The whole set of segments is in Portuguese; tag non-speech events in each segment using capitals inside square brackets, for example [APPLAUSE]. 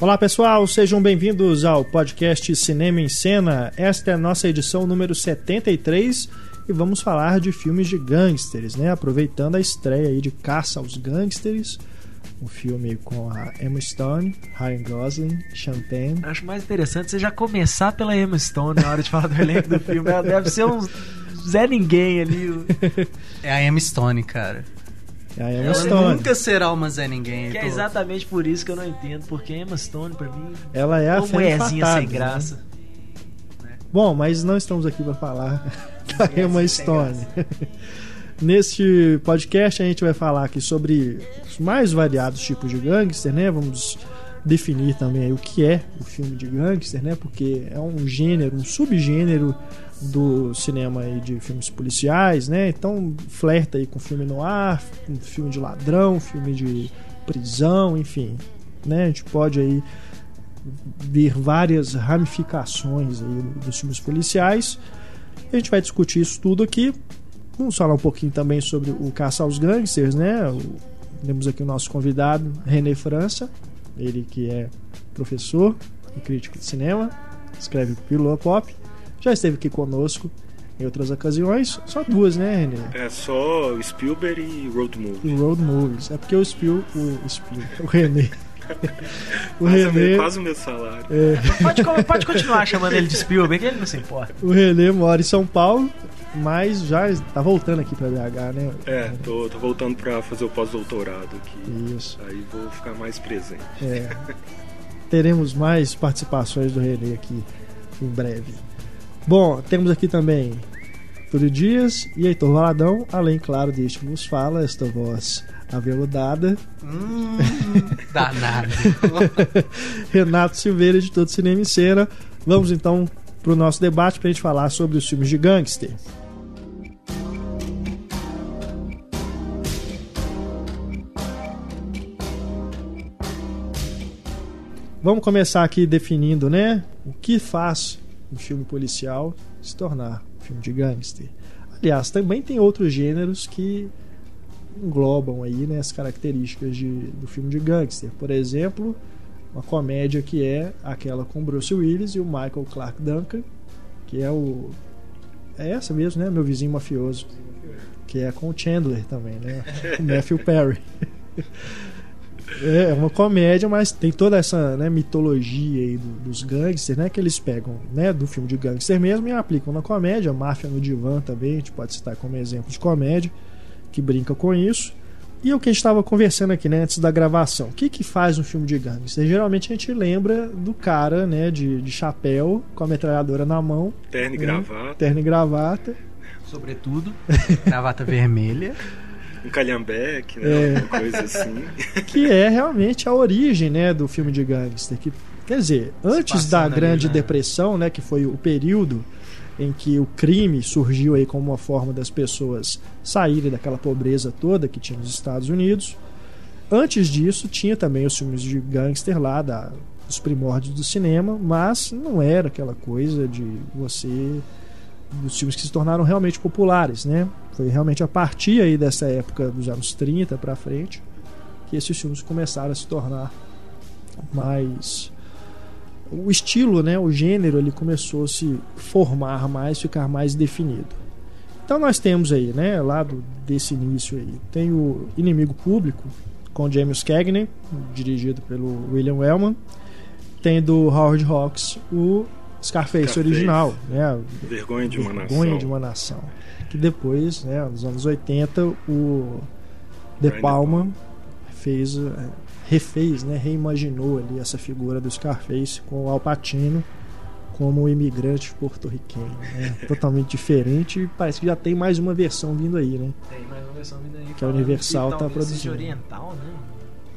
Olá pessoal, sejam bem-vindos ao podcast Cinema em Cena. Esta é a nossa edição número 73 e vamos falar de filmes de gangsters, né? Aproveitando a estreia aí de Caça aos Gangsters, um filme com a Emma Stone, Ryan Gosling, Champagne. Acho mais interessante você já começar pela Emma Stone na hora de falar do elenco do filme. Ela deve ser um Zé Ninguém ali. É a Emma Stone, cara. É a Emma Ela Stone. nunca será uma Zé Ninguém. Que é exatamente por isso que eu não entendo. Porque Emma Stone, pra mim, Ela é a mulherzinha sem né? graça. Bom, mas não estamos aqui para falar [LAUGHS] da Emma Stone. [LAUGHS] Neste podcast a gente vai falar aqui sobre os mais variados tipos de gangster, né? Vamos definir também aí o que é o filme de gangster, né? Porque é um gênero, um subgênero do cinema aí de filmes policiais, né? Então flerta aí com filme no ar, com filme de ladrão, filme de prisão, enfim, né? A gente pode aí ver várias ramificações aí dos filmes policiais. A gente vai discutir isso tudo aqui. Vamos falar um pouquinho também sobre o Caça aos Gangsters, né? Temos aqui o nosso convidado, René França, ele que é professor e crítico de cinema, escreve Pílula Pop, já esteve aqui conosco em outras ocasiões, só duas, né, René? É só Spielberg e Road E Movie. Road Movies. É porque o Spiel, o Spiel, o René. [LAUGHS] o Quase, o meu, René, quase o meu salário. Pode, co- pode continuar chamando ele de Spielberg, ele não se importa. o René mora em São Paulo, mas já tá voltando aqui pra BH, né? É, tô, tô voltando pra fazer o pós-doutorado aqui. Isso. Aí vou ficar mais presente. É. Teremos mais participações do René aqui em breve. Bom, temos aqui também Túlio Dias e Heitor Valadão, além, claro, deste que vos fala, esta voz aveludada, Hum, danado. [LAUGHS] Renato Silveira, editor de Cinema e Cena. Vamos então para o nosso debate para a gente falar sobre os filmes de gangster. Vamos começar aqui definindo, né? O que faz um filme policial se tornar um filme de gangster. Aliás, também tem outros gêneros que englobam aí né, as características de, do filme de gangster. Por exemplo, uma comédia que é aquela com Bruce Willis e o Michael Clark Duncan, que é o é essa mesmo, né? Meu vizinho mafioso, que é com o Chandler também, né? O Matthew Perry. [LAUGHS] É uma comédia, mas tem toda essa né, mitologia aí do- dos gangsters, né? Que eles pegam né, do filme de gangster mesmo e aplicam na comédia. Máfia no Divã também, a gente pode citar como exemplo de comédia, que brinca com isso. E o que a gente estava conversando aqui, né, antes da gravação. O que que faz um filme de gangster? Geralmente a gente lembra do cara, né, de, de chapéu, com a metralhadora na mão, Terno e Hum. gravata, terno e gravata. Sobretudo. Gravata [LAUGHS] vermelha. Um calhambeque, É. né? Uma coisa assim. [LAUGHS] que é realmente a origem né, do filme de gangster. Que, quer dizer, antes da passando ali, Grande né? Depressão, né, que foi o período em que o crime surgiu aí como uma forma das pessoas saírem daquela pobreza toda que tinha nos Estados Unidos. Antes disso, tinha também os filmes de gangster lá, da, dos primórdios do cinema, mas não era aquela coisa de você. dos filmes que se tornaram realmente populares, né? Foi realmente a partir aí dessa época dos anos 30 para frente que esses filmes começaram a se tornar mais o estilo, né, o gênero, ele começou a se formar mais, ficar mais definido. Então nós temos aí, né, lá do, desse início aí, tem o Inimigo Público com James Cagney, dirigido pelo William Wellman. Tem do Howard Hawks o Scarface, Scarface. original, né, Vergonha de uma Vergonha nação. de uma nação. Que depois, né, nos anos 80, o De Palma fez, eh, refez, né, reimaginou ali essa figura do Scarface com o Al Pacino como um imigrante porto-riquenho, né, [LAUGHS] totalmente diferente. E parece que já tem mais uma versão vindo aí, né? Tem mais uma versão vindo aí. Que a falando Universal que tá produzindo. oriental, né?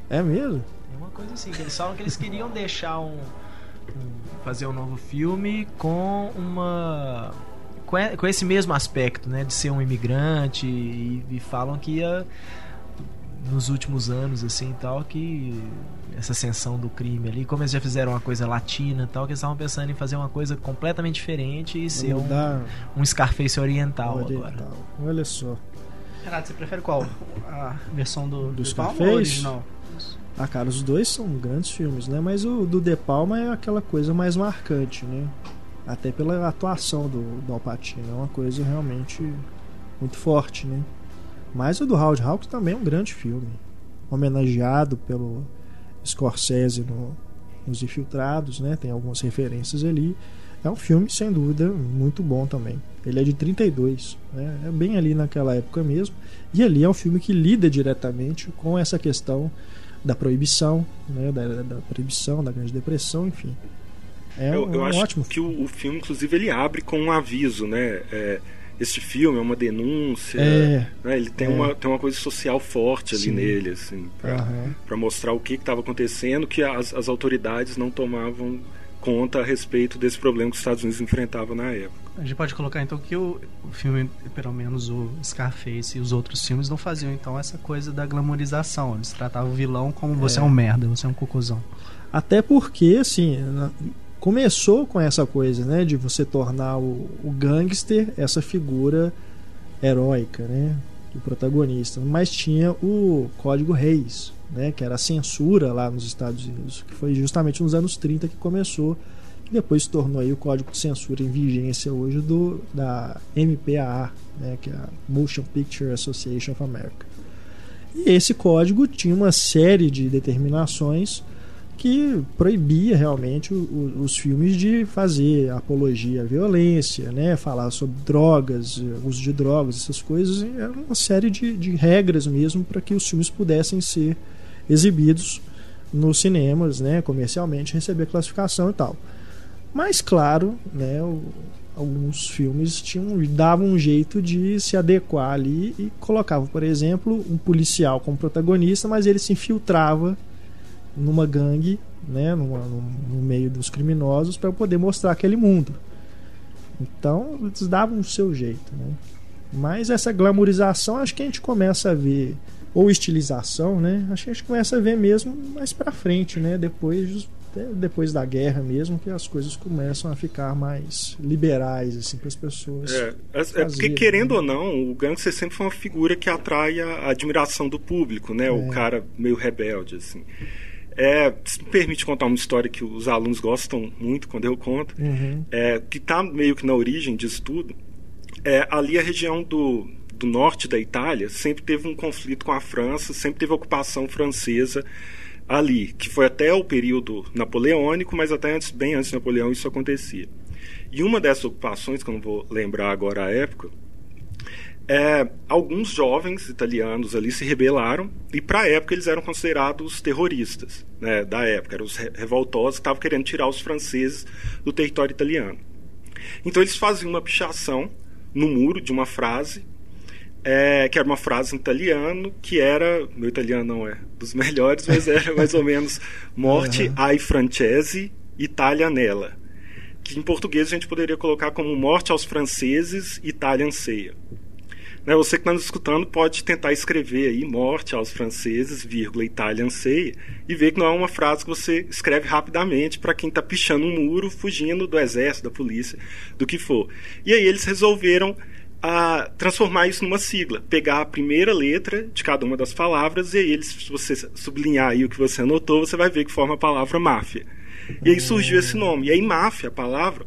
É mesmo? Tem uma coisa assim, que eles falam que eles queriam deixar um, um- fazer um novo filme com uma com, com esse mesmo aspecto, né, de ser um imigrante e, e falam que ia nos últimos anos assim e tal que essa ascensão do crime ali, como eles já fizeram uma coisa latina e tal, que eles estavam pensando em fazer uma coisa completamente diferente e ser um, um Scarface oriental, agora. oriental. Olha só. Renato, você prefere qual? A versão do, Do Palma Scarface? ou a original? Ah, cara, os dois são grandes filmes, né? Mas o do De Palma é aquela coisa mais marcante, né? Até pela atuação do, do Al Pacino, é uma coisa realmente muito forte, né? Mas o do Howard Hawks também é um grande filme, homenageado pelo Scorsese no, nos Infiltrados, né? Tem algumas referências ali. É um filme, sem dúvida, muito bom também. Ele é de 32, né? é bem ali naquela época mesmo. E ali é um filme que lida diretamente com essa questão da proibição, né? da, da proibição, da Grande Depressão, enfim. É eu, um, eu um acho ótimo que o, o filme, inclusive, ele abre com um aviso, né? É, este filme é uma denúncia, É, né? ele tem, é. uma, tem uma coisa social forte ali Sim. nele, assim, pra, Aham. pra mostrar o que estava acontecendo, que as, as autoridades não tomavam conta a respeito desse problema que os Estados Unidos enfrentavam na época. A gente pode colocar então que o, o filme, pelo menos o Scarface e os outros filmes, não faziam então essa coisa da glamorização. Eles tratavam o vilão como você é, um merda, você é um cocôzão. Até porque, assim, começou com essa coisa, né? De você tornar o, o gangster essa figura heróica, né? Do protagonista. Mas tinha o Código Reis, né? Que era a censura lá nos Estados Unidos. Que foi justamente nos anos 30 que começou. Que depois se tornou aí o Código de Censura em vigência hoje do, da MPAA, né? Que é a Motion Picture Association of America. E esse código tinha uma série de determinações que proibia realmente o- o- os filmes de fazer apologia à violência, né? falar sobre drogas, eh, uso de drogas, essas coisas. Era uma série de, de regras mesmo para que os filmes pudessem ser exibidos nos cinemas, né? comercialmente, receber classificação e tal. Mas, claro, né? o- alguns filmes tinham, davam um jeito de se adequar ali e colocavam, por exemplo, um policial como protagonista, mas ele se infiltrava numa gangue, né, numa- no, no meio dos criminosos para poder mostrar aquele mundo. Então eles davam o seu jeito, né? Mas essa glamorização acho que a gente começa a ver ou estilização, né? Acho que a gente começa a ver mesmo mais para frente, né? Depois depois da guerra mesmo que as coisas começam a ficar mais liberais assim para as pessoas. É, é- é porque, fazia, querendo né? ou não, o gangster sempre foi uma figura que atrai a, admiração do público, né? O É. cara meio rebelde, assim. É, se me permite contar uma história que os alunos gostam muito quando eu conto, Uhum. é, que está meio que na origem disso tudo. É, ali a região do, do norte da Itália sempre teve um conflito com a França, sempre teve ocupação francesa ali, que foi até o período napoleônico, mas até antes, bem antes de Napoleão isso acontecia. E uma dessas ocupações, que eu não vou lembrar agora a época, é, alguns jovens italianos ali se rebelaram e para a época eles eram considerados terroristas né, da época, eram os re- revoltosos que estavam querendo tirar os franceses do território italiano. Então eles faziam uma pichação no muro de uma frase é, que era uma frase em italiano que era meu italiano não é dos [LAUGHS] melhores, mas era mais ou menos morte Uhum. ai francesi Itália nela que em português a gente poderia colocar como morte aos franceses Itália anseia né, você que está nos escutando pode tentar escrever aí morte aos franceses, vírgula, Itália anseia, e ver que não é uma frase que você escreve rapidamente para quem está pichando um muro, fugindo do exército, da polícia, do que for. E aí eles resolveram ah, transformar isso numa sigla, pegar a primeira letra de cada uma das palavras, e aí eles, se você sublinhar aí o que você anotou, você vai ver que forma a palavra máfia. E aí surgiu esse nome. E aí máfia, a palavra,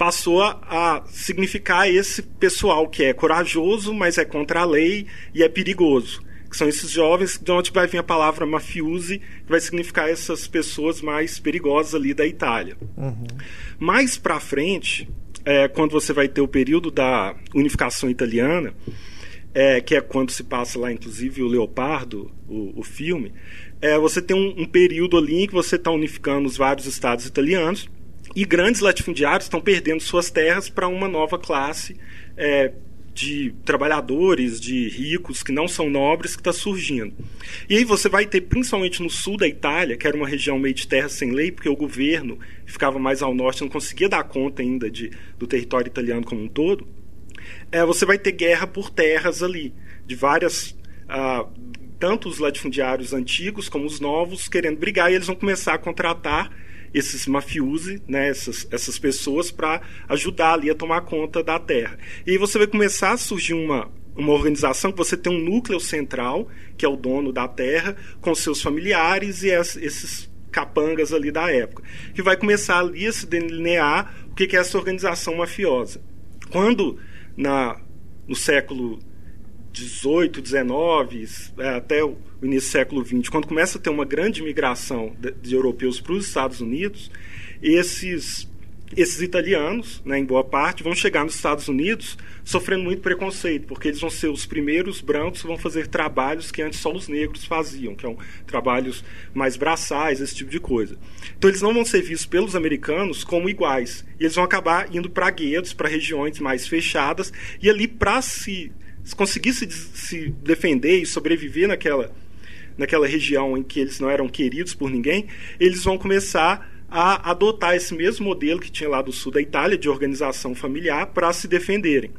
passou a, significar esse pessoal que é corajoso, mas é contra a lei e é perigoso. Que são esses jovens de onde vai vir a palavra mafiosi, que vai significar essas pessoas mais perigosas ali da Itália. Uhum. Mais para frente, é, quando você vai ter o período da unificação italiana, é, que é quando se passa lá, inclusive, o Leopardo, o, o filme, é, você tem um, um período ali em que você está unificando os vários estados italianos e grandes latifundiários estão perdendo suas terras para uma nova classe é, de trabalhadores, de ricos que não são nobres que está surgindo. E aí você vai ter, principalmente no sul da Itália, que era uma região meio de terra sem lei, porque o governo ficava mais ao norte, não conseguia dar conta ainda de, do território italiano como um todo. É, você vai ter guerra por terras ali, de várias. ah, tanto os latifundiários antigos como os novos querendo brigar, e eles vão começar a contratar esses mafiosi, né, essas, essas pessoas, para ajudar ali a tomar conta da terra. E aí você vai começar a surgir uma, uma organização que você tem um núcleo central, que é o dono da terra, com seus familiares e esses capangas ali da época, que vai começar ali a se delinear o que é essa organização mafiosa. Quando na, no século 18, 19, é, até o início do século 20, quando começa a ter uma grande migração de, de europeus para os Estados Unidos, esses esses italianos, né, em boa parte, vão chegar nos Estados Unidos sofrendo muito preconceito, porque eles vão ser os primeiros brancos que vão fazer trabalhos que antes só os negros faziam, que são trabalhos mais braçais, esse tipo de coisa. Então eles não vão ser vistos pelos americanos como iguais. E eles vão acabar indo para guetos, para regiões mais fechadas, e ali para se conseguir se, se defender e sobreviver naquela naquela região em que eles não eram queridos por ninguém, eles vão começar a adotar esse mesmo modelo que tinha lá do sul da Itália, de organização familiar, para se defenderem.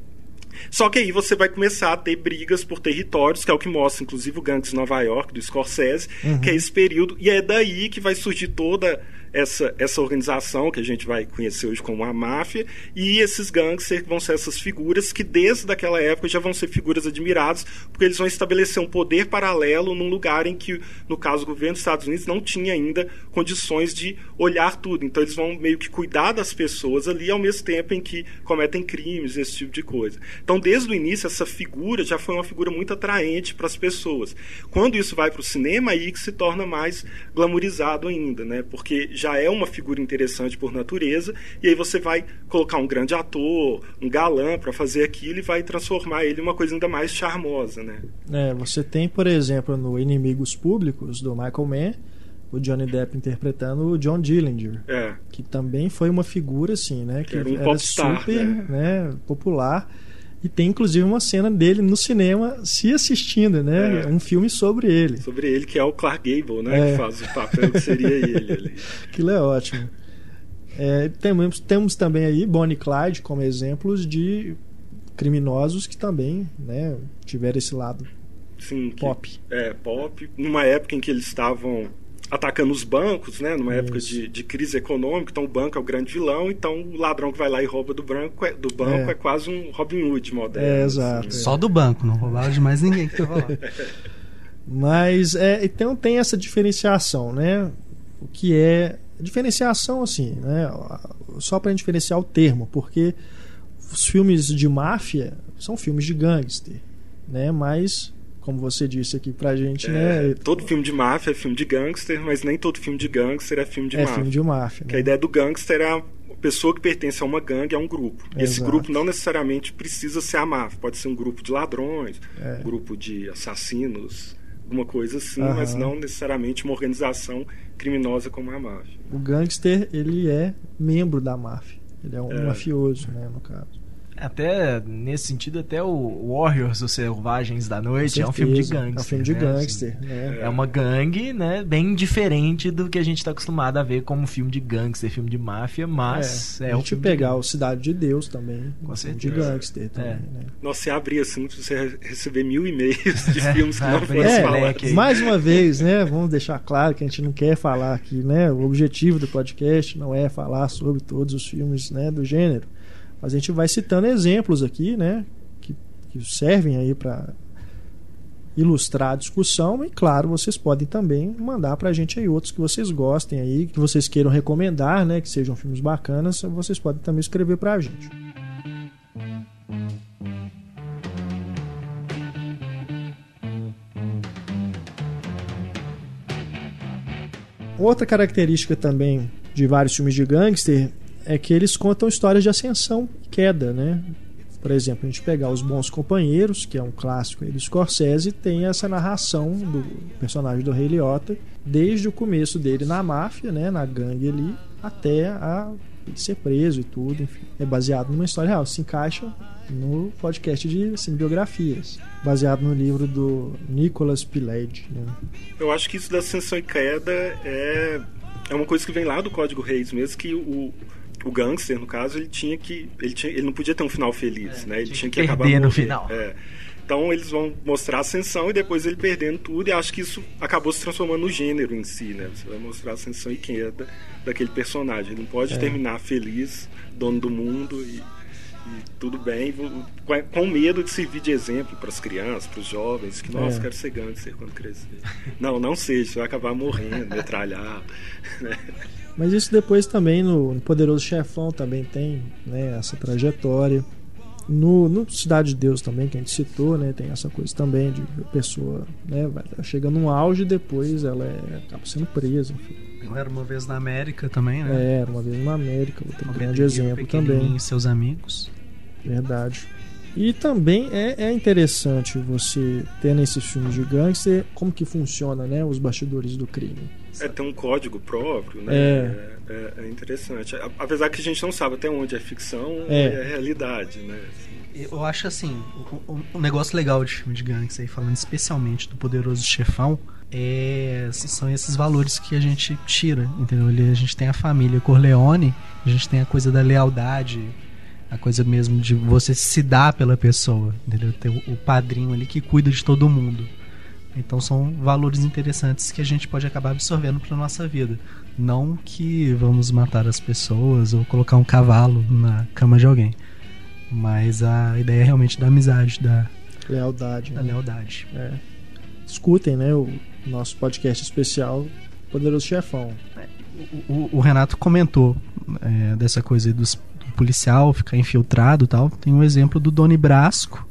Só que aí você vai começar a ter brigas por territórios, que é o que mostra, inclusive, o Gangs de Nova York, do Scorsese, uhum. que é esse período, e é daí que vai surgir toda essa, essa organização que a gente vai conhecer hoje como a máfia, e esses gangsters vão ser essas figuras que desde aquela época já vão ser figuras admiradas, porque eles vão estabelecer um poder paralelo num lugar em que, no caso, o governo dos Estados Unidos não tinha ainda condições de olhar tudo. Então eles vão meio que cuidar das pessoas ali ao mesmo tempo em que cometem crimes, esse tipo de coisa. Então, desde o início, essa figura já foi uma figura muito atraente para as pessoas. Quando isso vai para o cinema, aí que se torna mais glamorizado ainda, né? Porque já é uma figura interessante por natureza, e aí você vai colocar um grande ator, um galã para fazer aquilo e vai transformar ele em uma coisa ainda mais charmosa, né? É, você tem, por exemplo, no Inimigos Públicos, do Michael Mann, o Johnny Depp interpretando o John Dillinger, é. que também foi uma figura assim, né, que, era, um era super, né? né, popular. E tem inclusive uma cena dele no cinema se assistindo, né? É. Um filme sobre ele. Sobre ele, que é o Clark Gable, né? É. Que faz o papel que seria ele ali. [LAUGHS] Aquilo é ótimo. É, temos, temos também aí Bonnie Clyde como exemplos de criminosos que também né, tiveram esse lado Sim, pop. Que, é, pop. Numa época em que eles estavam atacando os bancos, né? Numa época de, de, crise econômica, então o banco é o grande vilão, então o ladrão que vai lá e rouba do, branco é, do banco é. é quase um Robin Hood moderno. É, exato. Assim. Só do banco, não roubava de mais ninguém que lá. [LAUGHS] Mas é, então tem essa diferenciação, né? O que é diferenciação assim, né? Só para diferenciar o termo, porque os filmes de máfia são filmes de gangster, né? Mas como você disse aqui pra gente, é, né? Todo filme de máfia é filme de gangster, mas nem todo filme de gangster é filme de é máfia. É filme de máfia. Que a ideia do gangster é a pessoa que pertence a uma gangue, a um grupo. E esse grupo não necessariamente precisa ser a máfia, pode ser um grupo de ladrões, é. um grupo de assassinos, alguma coisa assim, Aham. mas não necessariamente uma organização criminosa como a máfia. O gangster, ele é membro da máfia. Ele é um é. mafioso, né, no caso. Até nesse sentido, até o Warriors, os Selvagens da Noite, é um filme de gangster. É um filme de né? gangster, assim, né? É uma gangue, né? Bem diferente do que a gente está acostumado a ver como filme de gangster, filme de máfia, mas é, é a gente pegar o Cidade de Deus também, com certeza. de gangster também, é. né? Nossa, você abrir assim, você receber mil e-mails de é, [LAUGHS] filmes que não foram é, falados. Mais uma vez, né? Vamos deixar claro que a gente não quer falar aqui, né? O objetivo do podcast não é falar sobre todos os filmes, né, do gênero mas a gente vai citando exemplos aqui, né? Que, que servem aí para ilustrar a discussão e claro vocês podem também mandar para a gente aí outros que vocês gostem aí que vocês queiram recomendar né que sejam filmes bacanas vocês podem também escrever para a gente outra característica também de vários filmes de gangster é que eles contam histórias de ascensão e queda, né? Por exemplo, a gente pegar Os Bons Companheiros, que é um clássico aí do Scorsese, tem essa narração do personagem do Rei Liotta, desde o começo dele na máfia, né, na gangue ali, até a ele ser preso e tudo, enfim. É baseado numa história real, se encaixa no podcast de cinebiografias, baseado no livro do Nicholas Pileggi. Né? Eu acho que isso da ascensão e queda é, é uma coisa que vem lá do Código Reis mesmo, que o, o gangster, no caso, ele tinha que. Ele, tinha, ele não podia ter um final feliz, é, né? Ele tinha, tinha que, que acabar no morrer. final. É. Então eles vão mostrar a ascensão e depois ele perdendo tudo, e acho que isso acabou se transformando no gênero em si, né? Você vai mostrar a ascensão e queda daquele personagem. Ele não pode é. terminar feliz, dono do mundo e, e tudo bem, com- com medo de servir de exemplo para as crianças, para os jovens, que, nossa, É. quero ser gangster quando crescer. Não, não seja, você vai acabar morrendo, metralhado. [LAUGHS] né? Mas isso depois também no, no Poderoso Chefão também tem né, essa trajetória. No, no Cidade de Deus também, que a gente citou, né, tem essa coisa também de pessoa né, vai, chega num auge e depois ela é, acaba sendo presa. enfim. Era uma vez na América também, né? É, era uma vez na América, outro Uma grande exemplo também. Seus amigos. Verdade. E também é, é interessante você ter nesses filmes de gangster como que funciona né, os bastidores do crime. É, tem um código próprio, né? É. É, é interessante. A- Apesar que a gente não sabe até onde é ficção É. e é realidade, né? Eu acho assim, o, negócio legal de filme de gangster, aí, falando especialmente do Poderoso Chefão, é, são esses valores que a gente tira, entendeu? Ele- a gente tem a família Corleone, a gente tem a coisa da lealdade, a coisa mesmo de você se dar pela pessoa, entendeu? Ter o, o padrinho ali que cuida de todo mundo. Então são valores interessantes que a gente pode acabar absorvendo para nossa vida. Não que vamos matar as pessoas ou colocar um cavalo na cama de alguém. Mas a ideia é realmente da amizade, da, Lealdade. da né? lealdade. É. Escutem né, o nosso podcast especial Poderoso Chefão. O, o- o Renato comentou é, dessa coisa aí dos, do policial ficar infiltrado tal. Tem um exemplo do Doni Brasco,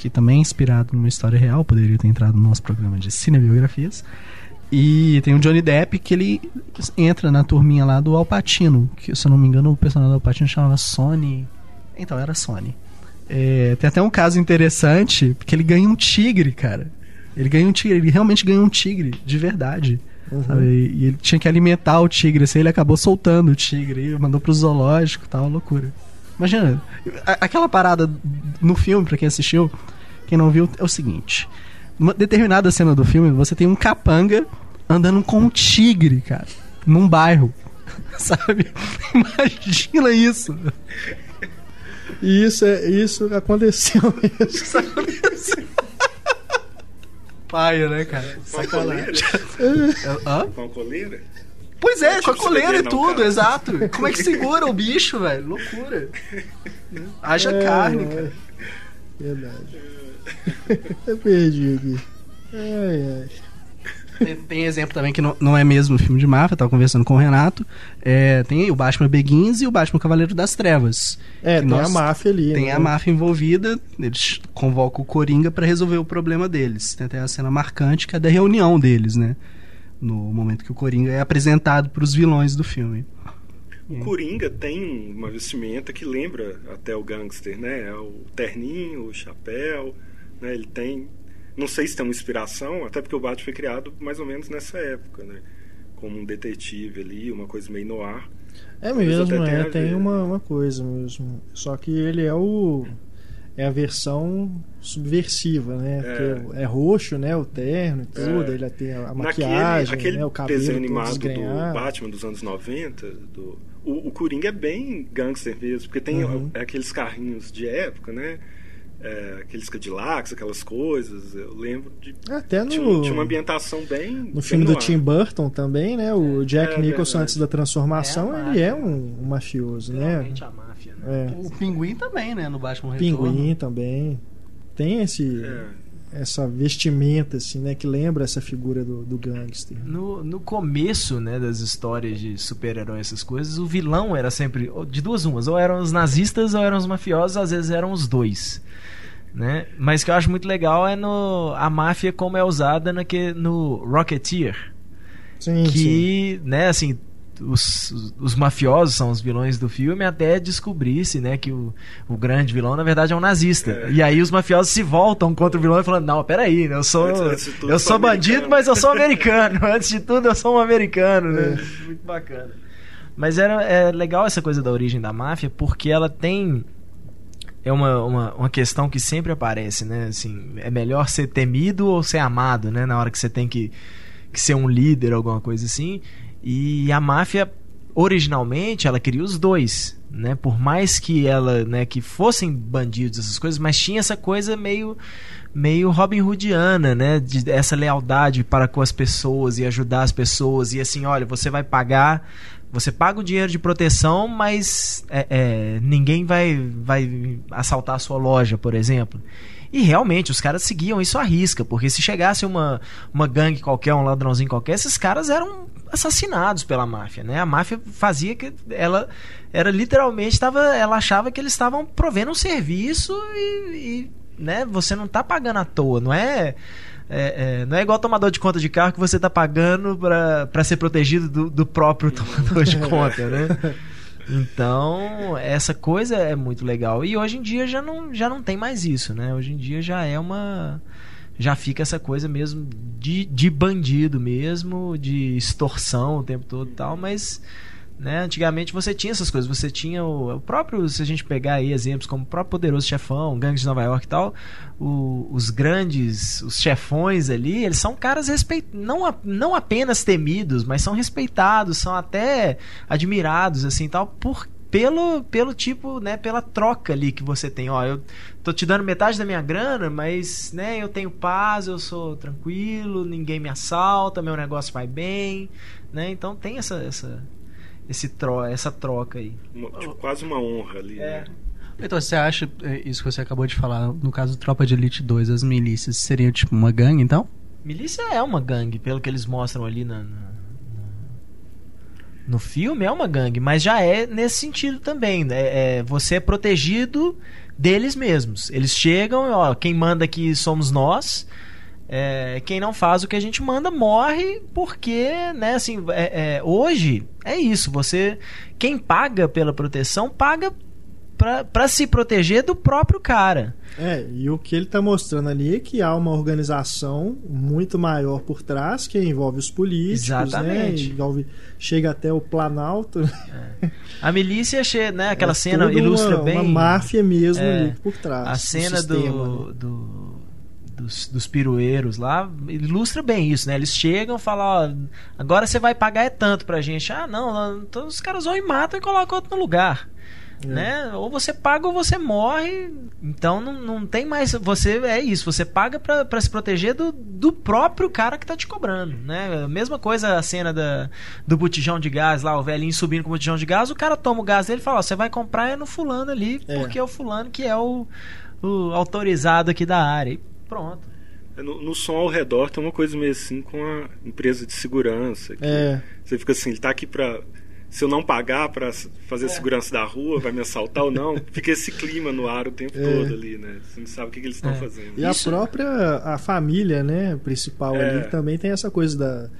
que também é inspirado numa história real, poderia ter entrado no nosso programa de cinebiografias. E tem o Johnny Depp que ele entra na turminha lá do Alpatino, que se eu não me engano o personagem do Alpatino chamava Sony. Então era Sony. É, tem até um caso interessante, porque ele ganha um tigre, cara. Ele ganha um tigre, ele realmente ganha um tigre, de verdade. Uhum. Sabe? E ele tinha que alimentar o tigre, assim, ele acabou soltando o tigre e mandou pro zoológico tal, loucura. Imagina, a- aquela parada no filme, pra quem assistiu, quem não viu, é o seguinte: uma determinada cena do filme, você tem um capanga andando com um tigre, cara, num bairro. [LAUGHS] Sabe? Imagina isso. E isso, é, isso aconteceu [LAUGHS] mesmo. Paia, né, cara? Com a coleira? Hã? A coleira? Pois é, É com a coleira e tudo, cara. exato. Como é que segura o bicho, velho? Loucura. Haja É, carne, é. cara. Verdade. Eu perdi aqui. Ai, ai. Tem, tem exemplo também que não, não é mesmo filme de máfia, tava conversando com o Renato. É, tem o Batman Begins e o Batman Cavaleiro das Trevas. É, tem nós- a máfia ali. Tem né? a máfia envolvida, eles convocam o Coringa pra resolver o problema deles. Tem até a cena marcante que é da reunião deles, né? No momento que o Coringa é apresentado pros vilões do filme. O Coringa tem uma vestimenta que lembra até o gangster, né? É O terninho, o chapéu, né? Ele tem... Não sei se tem uma inspiração, até porque o Batman foi criado mais ou menos nessa época, né? Como um detetive ali, uma coisa meio no ar. É mesmo, é, tem uma, uma coisa mesmo. Só que ele é o. É a versão subversiva, né? É. É roxo, né? O terno e tudo. É. Ele tem a maquiagem, aquele né? o cabelo desenho animado do. Batman dos anos 90, do, o, o Coringa é bem gangster mesmo, porque tem Uhum. é aqueles carrinhos de época, né? É, aqueles Cadillacs, aquelas coisas. Eu lembro de. Até Tinha, no, um- tinha uma ambientação bem. no bem filme do ar. Tim Burton também, né? O Jack É, Nicholson verdade. antes da transformação, É ele é um, um mafioso, né? Realmente a máfia, né? É. O Pinguim também, né? No Batman Retorno. Pinguim também. Tem esse, É. essa vestimenta, assim, né? Que lembra essa figura do, do gangster. No, no começo, né, das histórias de super-herói, essas coisas, o vilão era sempre de duas umas, ou eram os nazistas ou eram os mafiosos, às vezes eram os dois. Né? Mas o que eu acho muito legal é no a máfia como é usada naque, no Rocketeer, Sim, sim. que, né, assim, os, os- os mafiosos são os vilões do filme até descobrir-se, né, que o, o grande vilão na verdade é um nazista. É. E aí os mafiosos se voltam contra o vilão e falam: "Não, peraí, né, eu sou tudo, eu sou sou bandido, americano." mas eu sou americano. [LAUGHS] Antes de tudo, eu sou um americano, né? É. Muito bacana. Mas era, é legal essa coisa da origem da máfia, porque ela tem. É uma, uma, uma questão que sempre aparece, né? Assim, é melhor ser temido ou ser amado, né? Na hora que você tem que, que ser um líder, alguma coisa assim. E a máfia, originalmente, ela queria os dois. né? Por mais que ela, né, que fossem bandidos essas coisas, mas tinha essa coisa meio meio Robin Hoodiana, né? De essa lealdade para com as pessoas e ajudar as pessoas e assim, olha, você vai pagar você paga o dinheiro de proteção, mas é, é, ninguém vai, vai assaltar a sua loja, por exemplo. E realmente, os caras seguiam isso à risca, porque se chegasse uma, uma gangue qualquer, um ladrãozinho qualquer, esses caras eram assassinados pela máfia, né? A máfia fazia que ela era literalmente estava, ela achava que eles estavam provendo um serviço e, e né, você não está pagando à toa, não é é, é, não é igual tomador de conta de carro que você está pagando para ser protegido do, do próprio tomador de conta, né? [LAUGHS] Então, essa coisa é muito legal. E hoje em dia já não, já não tem mais isso, né? Hoje em dia já é uma. Já fica essa coisa mesmo de, de bandido mesmo, de extorsão o tempo todo e tal, mas né? Antigamente você tinha essas coisas, você tinha o, o, próprio, se a gente pegar aí exemplos como o próprio Poderoso Chefão, Gangues de Nova York e tal, o, os grandes, os chefões ali, eles são caras respeit, não, não apenas temidos, mas são respeitados, são até admirados assim tal, por pelo, pelo tipo, né, pela troca ali que você tem. Ó, eu tô te dando metade da minha grana, mas, né, eu tenho paz, eu sou tranquilo, ninguém me assalta, meu negócio vai bem, né? Então tem essa essa esse tro essa troca aí. Uma, tipo, quase uma honra ali. É. Né? Então, você acha é, isso que você acabou de falar, no caso do Tropa de Elite 2, as milícias seriam tipo uma gangue, então? Milícia é uma gangue, pelo que eles mostram ali na, na, no filme, é uma gangue, mas já é nesse sentido também. Né? É, você é protegido deles mesmos. Eles chegam, ó, quem manda aqui somos nós. É, quem não faz o que a gente manda morre porque, né, assim, é, é, hoje é isso. Você, quem paga pela proteção, paga para se proteger do próprio cara. É, e o que ele está mostrando ali é que há uma organização muito maior por trás que envolve os políticos, né, Exatamente. né? Envolve, chega até o Planalto. É. A milícia, né? [LAUGHS] Aquela é cena ilustra uma, bem. Uma máfia mesmo é, ali por trás. A cena do, do, né? do dos, dos pirueiros lá, ilustra bem isso, né? Eles chegam e falam, ó, agora você vai pagar é tanto pra gente. Ah, não, então os caras vão e matam e colocam outro no lugar. É. Né? Ou você paga ou você morre. Então não, não tem mais. Você é isso, você paga para se proteger do, do próprio cara que tá te cobrando. Né? Mesma coisa a cena da, do botijão de gás lá, o velhinho subindo com o botijão de gás, o cara toma o gás dele e fala: ó, você vai comprar é no fulano ali, é. porque é o fulano que é o, o autorizado aqui da área. E Pronto. É, no, no, som ao redor tem uma coisa meio assim com a empresa de segurança. é. Você fica assim, ele tá aqui para se eu não pagar para fazer é. segurança da rua, vai me assaltar ou não? Fica esse clima no ar o tempo é. todo ali, né? Você não sabe o que, que eles estão é. fazendo. E Isso. a própria a família, né, principal ali, é. também tem essa coisa da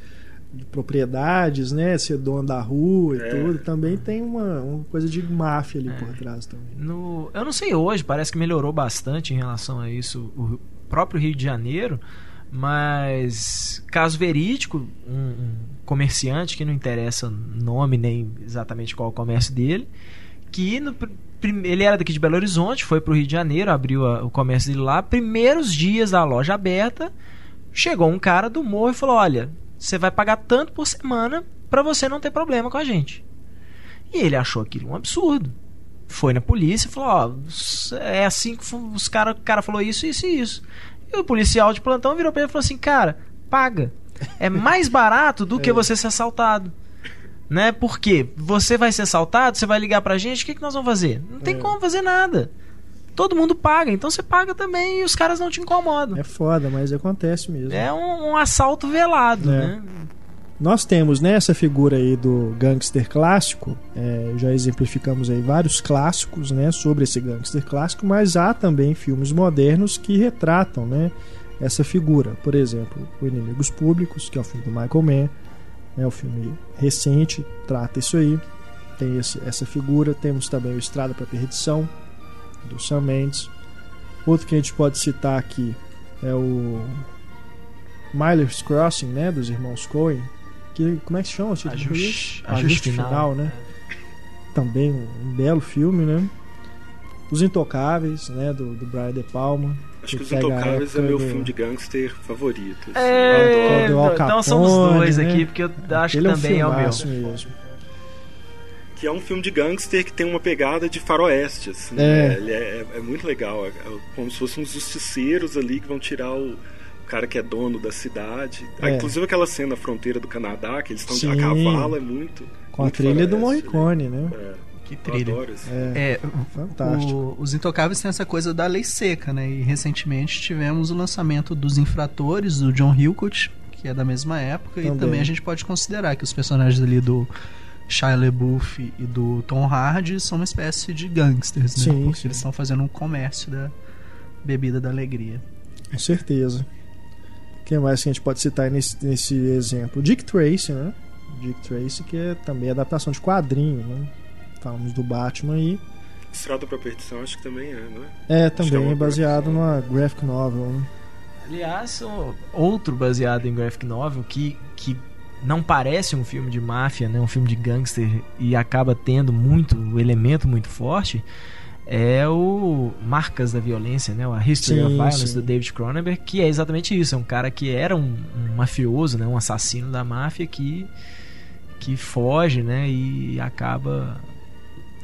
de propriedades, né? Ser dono da rua e é. tudo, também tem uma, uma coisa de máfia ali é. por trás também. No, eu não sei hoje, parece que melhorou bastante em relação a isso o próprio Rio de Janeiro, mas caso verídico, um, um comerciante que não interessa nome nem exatamente qual o comércio dele, que no, ele era daqui de Belo Horizonte, foi para o Rio de Janeiro, abriu a, o comércio dele lá, primeiros dias da loja aberta, chegou um cara do morro e falou: "Olha, você vai pagar tanto por semana para você não ter problema com a gente. E ele achou aquilo um absurdo. Foi na polícia e falou: Ó, é assim que os cara, o cara falou isso, isso e isso. E o policial de plantão virou pra ele e falou assim: Cara, paga. É mais barato do que é. você ser assaltado. Né? Porque você vai ser assaltado, você vai ligar pra gente, o que, que nós vamos fazer? Não tem é. como fazer nada todo mundo paga, então você paga também e os caras não te incomodam. É foda, mas acontece mesmo. É um, um assalto velado, é. né? Nós temos né, essa figura aí do gangster clássico, é, já exemplificamos aí vários clássicos né, sobre esse gangster clássico, mas há também filmes modernos que retratam né, essa figura. Por exemplo, O Inimigos Públicos, que é o filme do Michael Mann, é um filme recente, trata isso aí. Tem esse, essa figura. Temos também o Estrada para Perdição, do Sam Mendes. Outro que a gente pode citar aqui é o Miller's Crossing, né, dos irmãos Coen. Que como é que se chama o? Ajuste, Ajuste, Ajuste final, final, né? Também um, um, belo filme, né? Os Intocáveis, né, do, do Brian De Palma. Acho que, Os Intocáveis é meu do... filme de gangster favorito. Assim. É, então, então somos dois né? aqui, porque eu acho Ele que também é, um é o meu. Mesmo. que é um filme de gangster que tem uma pegada de faroeste, assim, É. né? Ele é, é muito legal, é, é como se fossem uns justiceiros ali que vão tirar o, cara que é dono da cidade. Ah, É. Inclusive aquela cena na fronteira do Canadá, que eles estão a cavalo, é muito... Com a muito trilha do faroeste, Morricone, né? É, Que trilha. É, É, fantástico. o- os Intocáveis têm essa coisa da lei seca, né? E recentemente tivemos o lançamento dos Infratores, do John Hillcoat, que é da mesma época, e Também. também a gente pode considerar que os personagens ali do Shia LaBeouf e do Tom Hardy são uma espécie de gangsters, né? Sim, Porque sim. eles estão fazendo um comércio da bebida da alegria. Com certeza. Quem mais que a gente pode citar aí nesse, nesse exemplo? Dick Tracy, né? Dick Tracy, que é também adaptação de quadrinho, né? Falamos do Batman aí. Estrada pra Perdição acho que também é, não é? É, é também é baseado graphic numa graphic novel. Né? Aliás, outro baseado em graphic novel que, que não parece um filme de máfia, né, um filme de gangster e acaba tendo muito, um elemento muito forte, é o Marcas da Violência, né, a History Sim, of Violence sim. do David Cronenberg, que é exatamente isso, é um cara que era um, um mafioso, né, um assassino da máfia que que foge, né, e acaba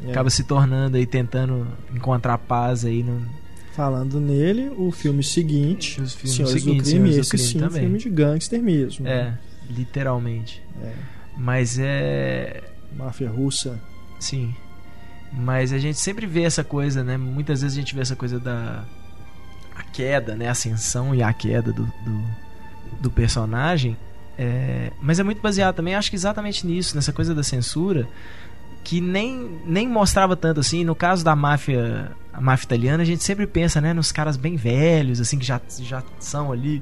É. acaba se tornando aí tentando encontrar paz aí no Falando nele, o filme seguinte, Os filmes Senhores seguintes, do Crime, Senhores do esse Crime sim, também. filme de gangster mesmo. né? é, literalmente. É. Mas é. Máfia russa. Sim. Mas a gente sempre vê essa coisa, né? Muitas vezes a gente vê essa coisa da. A queda, né? A ascensão e a queda do, do, do personagem. É, mas é muito baseado também, acho que exatamente nisso, nessa coisa da censura, que nem, nem mostrava tanto assim. No caso da máfia, a máfia italiana, a gente sempre pensa, né, nos caras bem velhos, assim, que já, já são ali,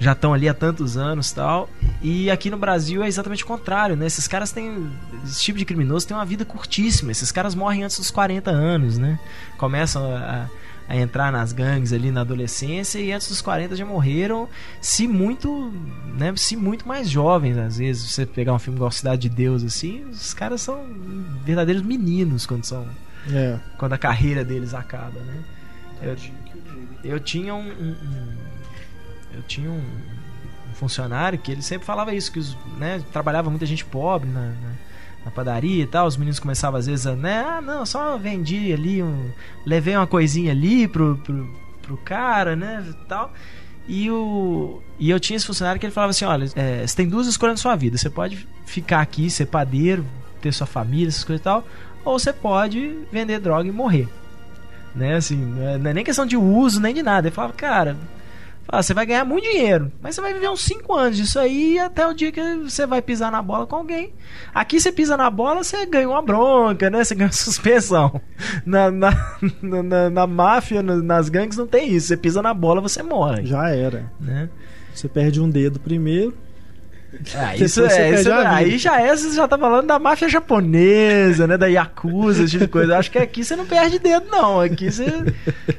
já estão ali há tantos anos tal. E aqui no Brasil é exatamente o contrário, né? Esses caras têm. Esse tipo de criminoso tem uma vida curtíssima. Esses caras morrem antes dos 40 anos, né? Começam a, a entrar nas gangues ali na adolescência e antes dos 40 já morreram, se muito, né, se muito mais jovens, às vezes, você pegar um filme igual Cidade de Deus assim, os caras são verdadeiros meninos quando são É. quando a carreira deles acaba, né? Eu, eu tinha um, um- um- eu tinha um, um funcionário que ele sempre falava isso que os, né, trabalhava muita gente pobre na, na- na padaria e tal, os meninos começavam às vezes a, né, ah, não, só vendi ali um, levei uma coisinha ali pro, pro, pro cara, né, tal. E, o, e eu tinha esse funcionário que ele falava assim: olha, é, você tem duas escolhas na sua vida. Você pode ficar aqui, ser padeiro, ter sua família, essas coisas e tal, ou você pode vender droga e morrer. Né, assim, não é, não é nem questão de uso, nem de nada. Ele falava, cara, fala, você vai ganhar muito dinheiro, mas você vai viver uns 5 anos disso aí até o dia que você vai pisar na bola com alguém. Aqui você pisa na bola, você ganha uma bronca, né? Você ganha [LAUGHS] suspensão. Na, na, na, na- máfia, nas gangues, não tem isso. Você pisa na bola, você morre. Já era. Né? Você perde um dedo primeiro. Ah, isso é, isso, vida. aí já é, você já tá falando da máfia japonesa, né? Da Yakuza, esse tipo de coisa. Eu acho que aqui você não perde dedo, não. Aqui você,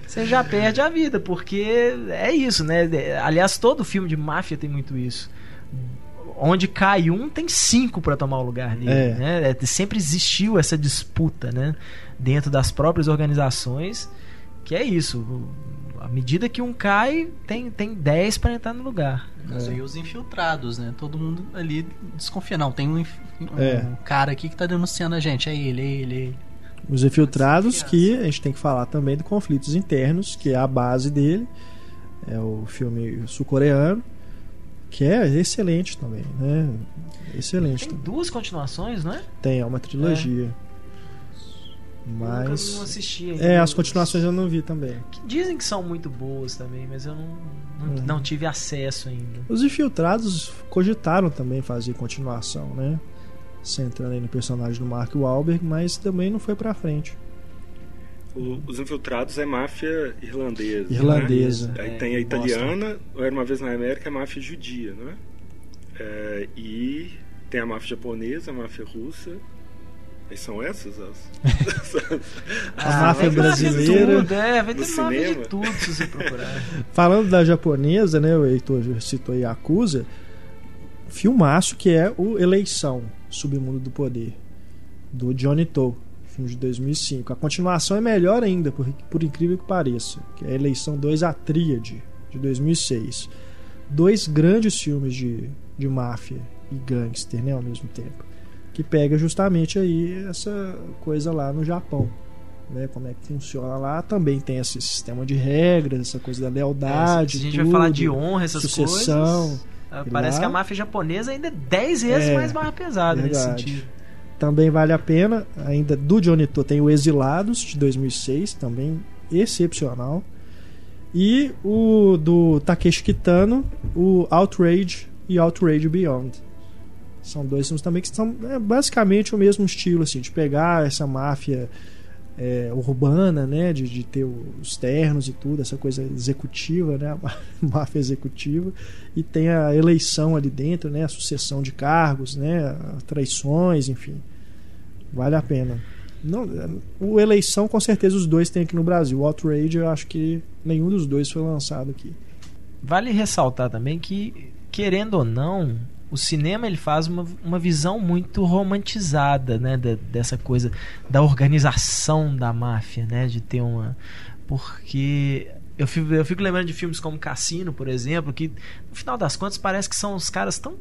você já perde a vida, porque é isso, né? Aliás, todo filme de máfia tem muito isso. Onde cai um, tem cinco pra tomar o lugar dele. É. Né? É, Sempre existiu essa disputa, né? Dentro das próprias organizações, que é isso. À medida que um cai, tem, tem dez pra entrar no lugar. Mas aí os infiltrados, né? Todo mundo ali desconfia. Não, tem um, um É. cara aqui que tá denunciando a gente. É ele, é ele, é ele. Os infiltrados, que a gente tem que falar também de conflitos internos, que é a base dele. É o filme sul-coreano, que é excelente também, né? Excelente. Tem duas continuações, não é? Tem, é uma trilogia. Eu nunca não Mas. assisti ainda. É, as continuações eu não vi também. Que dizem que são muito boas também, mas eu não, não, Uhum. não tive acesso ainda. Os infiltrados cogitaram também fazer continuação, né? Centrando aí no personagem do Mark Wahlberg, mas também não foi pra frente. O- os Infiltrados é máfia irlandesa. Irlandesa. né? Aí É, tem a italiana, ou era uma vez na América, a máfia judia, não é? É, E tem a máfia japonesa, a máfia russa. E são essas as. [LAUGHS] A máfia vai ter máfia de brasileira. Tudo, é, vai ter máfia de tudo se você procurar. [LAUGHS] Falando da japonesa, né? O Heitor citou aí Yakuza. Filmaço que é o Eleição Submundo do Poder, do Johnny To, filme de 2005. A continuação é melhor ainda, por, por incrível que pareça, que é a Eleição 2 A Tríade, de 2006. Dois grandes filmes de, de máfia e gangster, né, ao mesmo tempo. Que pega justamente aí essa coisa lá no Japão. Né, como é que funciona lá, também tem esse sistema de regras, essa coisa da lealdade. É, a gente tudo, vai falar de honra, essas sucessão, coisas. ah, Parece lá- que a máfia japonesa ainda é 10 vezes É, mais barra pesada nesse verdade. sentido. Também vale a pena. Ainda do Johnny To tem o Exilados de 2006, também excepcional. E o do Takeshi Kitano, o Outrage e Outrage Beyond. São dois filmes também que são é, basicamente o mesmo estilo, assim, de pegar essa máfia é, urbana, né, de, de ter os ternos e tudo, essa coisa executiva, né, [LAUGHS] a má- máfia executiva, e tem a eleição ali dentro, né, a sucessão de cargos, né, traições, enfim, vale a pena. Não, o eleição com certeza os dois tem aqui no Brasil. O Outrage eu acho que nenhum dos dois foi lançado aqui. Vale ressaltar também que, querendo ou não, o cinema ele faz uma, uma visão muito romantizada, né, da- dessa coisa da organização da máfia, né, de ter uma porque eu fico, eu fico lembrando de filmes como Cassino, por exemplo, que no final das contas parece que são os caras tão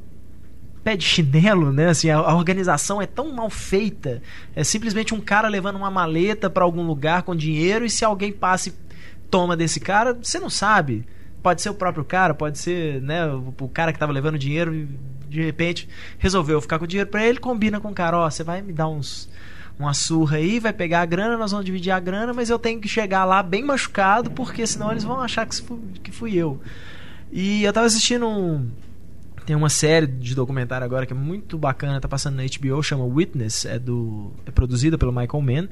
pé de chinelo, né? Assim, a, a organização é tão mal feita. É simplesmente um cara levando uma maleta para algum lugar com dinheiro e se alguém passa e toma desse cara, você não sabe. Pode ser o próprio cara, pode ser, né, o, o cara que tava levando dinheiro e de repente resolveu ficar com o dinheiro para ele, combina com o cara, ó, você vai me dar uns uma surra aí, vai pegar a grana, nós vamos dividir a grana, mas eu tenho que chegar lá bem machucado, porque senão eles vão achar que fu- que fui eu. E eu tava assistindo um, tem uma série de documentário agora que é muito bacana, tá passando na HBO, chama Witness, é do é produzida pelo Michael Mann.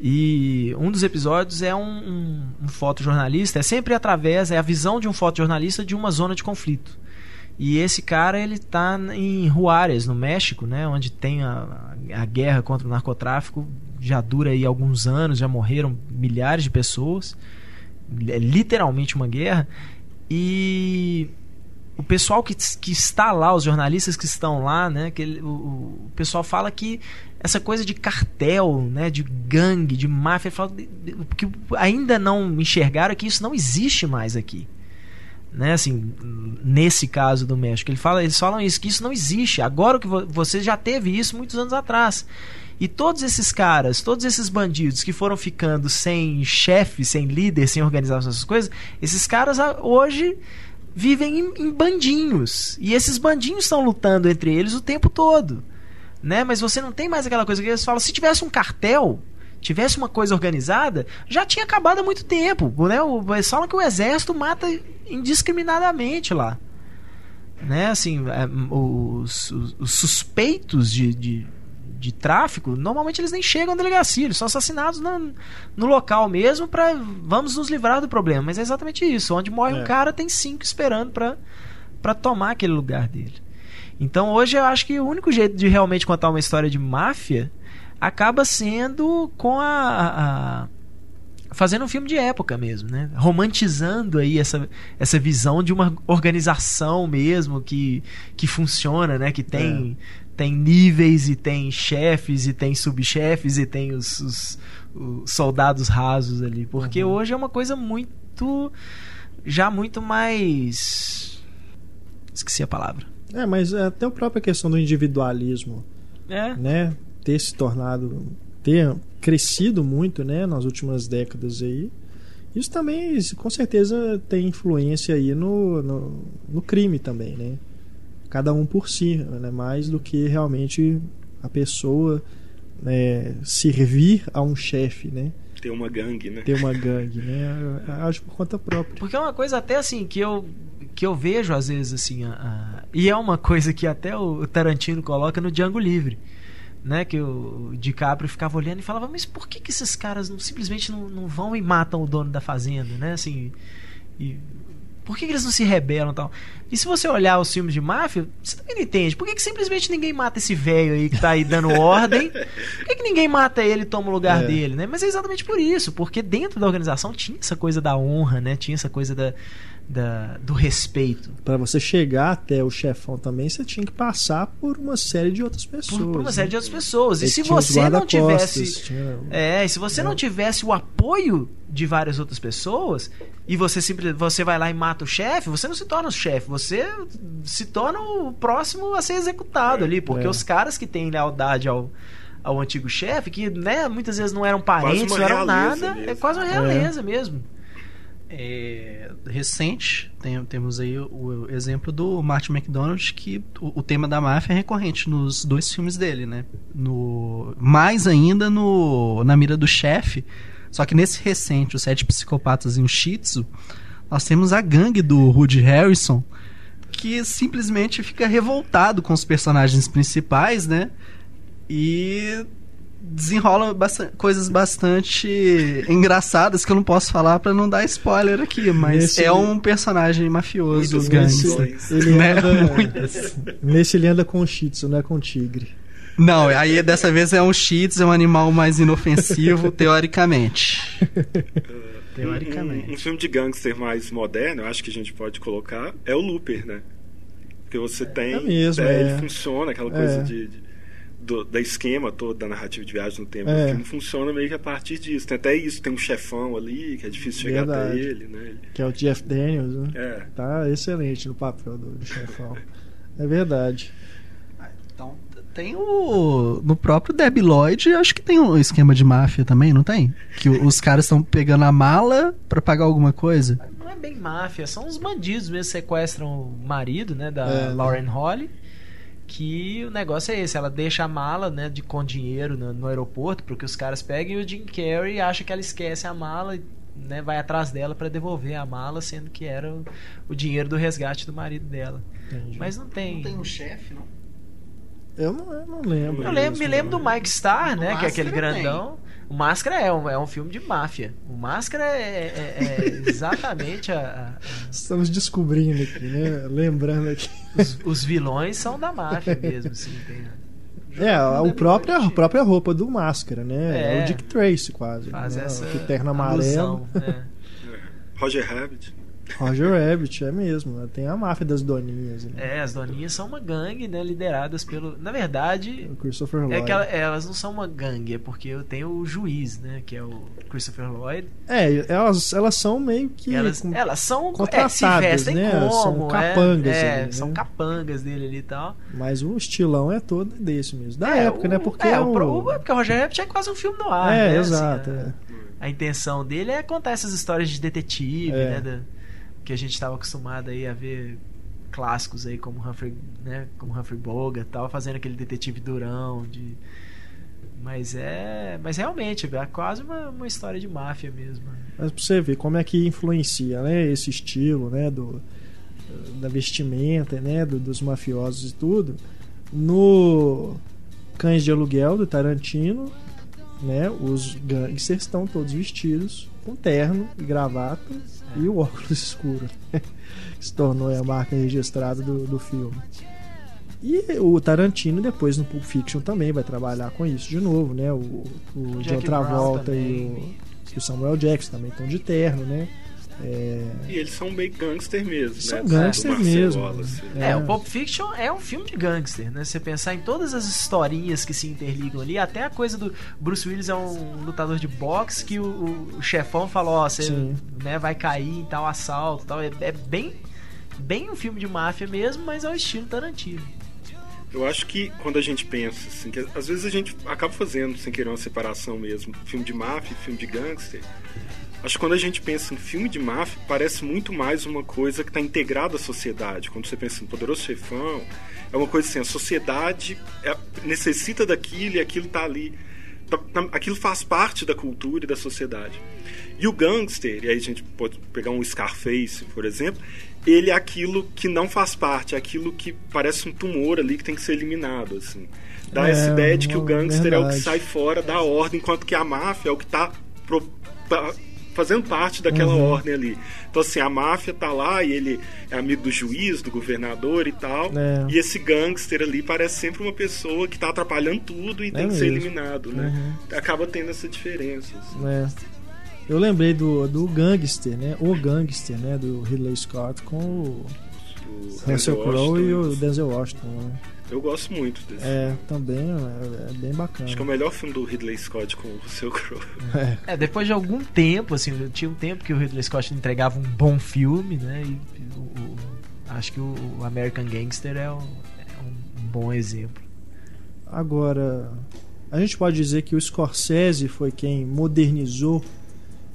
E um dos episódios é um, um, um fotojornalista, é sempre através, é a visão de um fotojornalista de uma zona de conflito. E esse cara, ele tá em Juárez, no México, né, onde tem a, a guerra contra o narcotráfico, já dura aí alguns anos, já morreram milhares de pessoas. É literalmente uma guerra. E o pessoal que, que está lá, os jornalistas que estão lá, né, que ele- o, o pessoal fala que essa coisa de cartel, né, de gangue, de máfia, fala que ainda não enxergaram que isso não existe mais aqui. Né, assim, nesse caso do México, ele fala, eles falam isso, que isso não existe. Agora que vo- você já teve isso muitos anos atrás. E todos esses caras, todos esses bandidos que foram ficando sem chefe, sem líder, sem organização, essas coisas, esses caras hoje vivem em, em bandinhos. E esses bandinhos estão lutando entre eles o tempo todo. Né? Mas você não tem mais aquela coisa que eles falam, se tivesse um cartel, tivesse uma coisa organizada, já tinha acabado há muito tempo. Né? O- Eles falam que o exército mata indiscriminadamente lá. Né? Assim, é, os, os- os suspeitos de, de, de tráfico, normalmente eles nem chegam à delegacia, eles são assassinados na- no local mesmo para vamos nos livrar do problema. Mas é exatamente isso. Onde morre um É. cara, tem cinco esperando para para tomar aquele lugar dele. Então hoje eu acho que o único jeito de realmente contar uma história de máfia acaba sendo com a, a- fazendo um filme de época mesmo, né? Romantizando aí essa, essa visão de uma organização mesmo que, que funciona, né? Que tem tem níveis e tem chefes e tem subchefes e tem os, os- os soldados rasos ali, porque hoje é uma coisa muito já muito mais esqueci a palavra. É, mas é até a própria questão do individualismo, É. né? Ter se tornado, ter crescido muito, né? Nas últimas décadas aí. Isso também, com certeza, tem influência aí no, no, no crime também, né? Cada um por si, né? Mais do que realmente a pessoa né, servir a um chefe, né? Ter uma gangue, né? Ter uma gangue, né? Acho por conta própria. Porque é uma coisa até assim que eu que eu vejo às vezes assim, a- a- e é uma coisa que até o Tarantino coloca no Django Livre, né, que o DiCaprio ficava olhando e falava, mas por que, que esses caras não, simplesmente não, não vão e matam o dono da fazenda, né, assim, e por que, que eles não se rebelam e tal? E se você olhar os filmes de máfia, você também não entende. Por que, que simplesmente ninguém mata esse velho aí que tá aí dando ordem? Por que, que ninguém mata ele e toma o lugar É. dele, né? Mas é exatamente por isso, porque dentro da organização tinha essa coisa da honra, né? Tinha essa coisa da, da, do respeito. Pra você chegar até o chefão também, você tinha que passar por uma série de outras pessoas. Por, por uma né? série de outras pessoas. E Ele se tinha os você não tivesse. tinha- É, e se você É. não tivesse o apoio de várias outras pessoas e você simplesmente você vai lá e mata o chefe, você não se torna o chefe, você se torna o próximo a ser executado ali, porque É. os caras que têm lealdade ao ao antigo chefe, que né, muitas vezes não eram parentes, não eram nada, mesmo. é quase uma realeza mesmo. É, recente, tem- temos aí o, o exemplo do Martin McDonald, que o, o tema da máfia é recorrente nos dois filmes dele, né? No, mais ainda no Na Mira do Chefe. Só que nesse recente, Os Sete Psicopatas e um Shih Tzu, nós temos a gangue do Woody Harrison, que simplesmente fica revoltado com os personagens principais, né? E desenrola basta- coisas bastante engraçadas que eu não posso falar pra não dar spoiler aqui, mas Nesse- é um personagem mafioso, Muitas gangster. menções. Ele Né? anda, [LAUGHS] nesse ele anda com o Shih Tzu, não é com o tigre. Não, aí dessa vez é um Shih Tzu, é um animal mais inofensivo, [LAUGHS] teoricamente. [LAUGHS] Teoricamente. Um, um filme de gangster mais moderno, eu acho que a gente pode colocar, é o Looper, né? Porque você tem. é mesmo, é, é. Ele funciona, aquela coisa É. de. de- do- da esquema todo da narrativa de viagem no tempo É. do filme funciona meio que a partir disso. Tem até isso, tem um chefão ali, que é difícil chegar até Verdade. ele, né? Que é o Jeff Daniels, né? É. Tá excelente no papel do, do chefão. É verdade. Então, tem o. No próprio Debi Lloyd, acho que tem um esquema de máfia também, não tem? Que o- os caras estão pegando a mala pra pagar alguma coisa. Não é bem máfia, são os bandidos mesmo que sequestram o marido, né, da É. Lauren Holly. Que o negócio é esse, ela deixa a mala, né, de com dinheiro no, no aeroporto, porque os caras pegam e o Jim Carrey acha que ela esquece a mala e né, vai atrás dela pra devolver a mala, sendo que era o, o dinheiro do resgate do marido dela. Entendi. Mas não tem. um chefe, não? Eu não, eu não lembro. Eu lembro, me lembro do Mike Starr, né? Que é aquele grandão. O Máscara é um, é um filme de máfia. O Máscara é, é- é [LAUGHS] exatamente a- a- Estamos descobrindo aqui, né? Lembrando aqui. os, os vilões são da máfia mesmo, assim. Tem, É, a, o próprio, a própria roupa do Máscara, né? É, É. o Dick Tracy, quase. faz né? essa Que terno amarelo. alusão, né? Roger Rabbit. Roger Rabbit, é mesmo. né? Tem a máfia das doninhas. Né? É, as doninhas são uma gangue, né? Lideradas pelo. Na verdade, O Christopher Lloyd. é que ela- elas não são uma gangue, é porque eu tenho o juiz, né? Que é o Christopher Lloyd. É, elas, elas são meio que. Elas, elas são é, se contratadas, vestem né? como, São é, capangas é, ali, são né? capangas dele ali e tal. Mas o estilão é todo desse mesmo. Da É, época, o- né? Porque é, é o, o... é porque o Roger Rabbit é quase um filme no ar. É, né? exato. Assim, é. a, a intenção dele é contar essas histórias de detetive, É. né? da- que a gente estava acostumado aí a ver clássicos aí como Humphrey, né? Como Humphrey Bogart, tal, fazendo aquele detetive durão de mas é, mas realmente é quase uma, uma história de máfia mesmo. Mas pra você ver como é que influencia, né? Esse estilo, né? Do, da vestimenta, né? do- dos mafiosos e tudo. No Cães de Aluguel, do Tarantino, né? Os gangsters estão todos vestidos com terno e gravata e o óculos escuro. [LAUGHS] que se tornou a marca registrada do, do filme. E o Tarantino depois no Pulp Fiction também vai trabalhar com isso de novo, né? O, o John Travolta e o, e o Samuel Jackson também estão de terno, né? É, E eles são bem gangster mesmo, São né? Do gangster mesmo. Wallace. É. É, o Pulp Fiction é um filme de gangster, né? Você pensar em todas as historinhas que se interligam ali, até a coisa do Bruce Willis é um lutador de boxe que o, o- chefão falou, ó, você Sim. né, vai cair em tal assalto, tal. É, é bem bem um filme de máfia mesmo, mas é o estilo Tarantino. Eu acho que quando a gente pensa, assim, que às vezes a gente acaba fazendo, sem querer, uma separação mesmo, filme de máfia e filme de gangster. Acho que quando a gente pensa em filme de máfia, parece muito mais uma coisa que está integrada à sociedade. Quando você pensa em Poderoso Chefão, é uma coisa assim, a sociedade é- necessita daquilo e aquilo está ali. tá- tá- aquilo faz parte da cultura e da sociedade. E o gangster, e aí a gente pode pegar um Scarface, por exemplo, ele é aquilo que não faz parte, é aquilo que parece um tumor ali que tem que ser eliminado, assim. Dá É, essa ideia de que o uma gangster é o que verdade. sai fora da ordem, enquanto que a máfia é o que está fazendo parte daquela Uhum. ordem ali. Então, assim, a máfia tá lá e ele é amigo do juiz, do governador e tal. É. E esse gangster ali parece sempre uma pessoa que tá atrapalhando tudo e tem que ser mesmo. eliminado, né? Uhum. Acaba tendo essa diferença. assim. né? Eu lembrei do, do Gangster, né? O Gangster, né? Do Ridley Scott com o O Russell Crowe e o Denzel Washington. né? Eu gosto muito desse. É, também é, é bem bacana. Acho que é o melhor filme do Ridley Scott com o Russell Crowe. É. É, depois de algum tempo, assim, tinha um tempo que o Ridley Scott entregava um bom filme, né? E o- o- acho que o o American Gangster é um, é um bom exemplo. Agora, a gente pode dizer que o Scorsese foi quem modernizou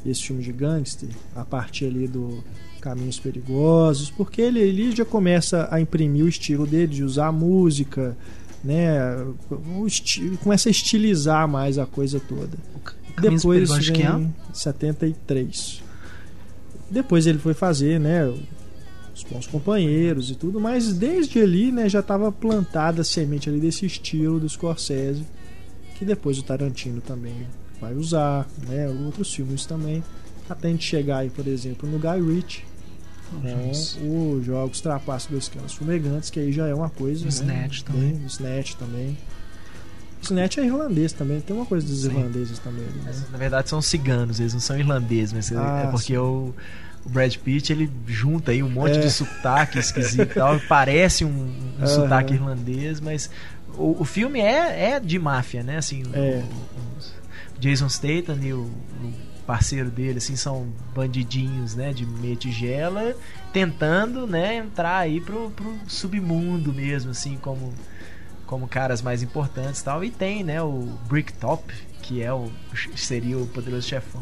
esse filme de gangster a partir ali do Caminhos Perigosos, porque ele, ele já começa a imprimir o estilo dele, de usar a música, né? O esti- começa a estilizar mais a coisa toda. Caminhos Depois de que vem ano? 73. Depois ele foi fazer, né, os bons companheiros e tudo, mas desde ali, né, já estava plantada a semente ali desse estilo do Scorsese, que depois o Tarantino também vai usar, né, outros filmes também, até a gente chegar aí, por exemplo, no Guy Ritchie, com os Jogos Trapaços dos Canos Fumegantes, que aí já é uma coisa, né, Snatch também. Snatch também. Snatch é irlandês também, tem uma coisa dos Sim. irlandeses também. ali, né? Na verdade são ciganos, eles não são irlandeses, mas Ah, é porque sim. o, o Brad Pitt ele junta aí um monte É. de sotaque esquisito e tal, parece um, um Aham. sotaque irlandês, mas o, o filme é, é de máfia, né? Assim, o- É. o, o Jason Statham e o, o parceiro dele assim são bandidinhos, né, de meia tigela, tentando, né, entrar aí pro, pro submundo mesmo, assim, como como caras mais importantes e tal. E tem, né, o Bricktop, que é o seria o poderoso chefão.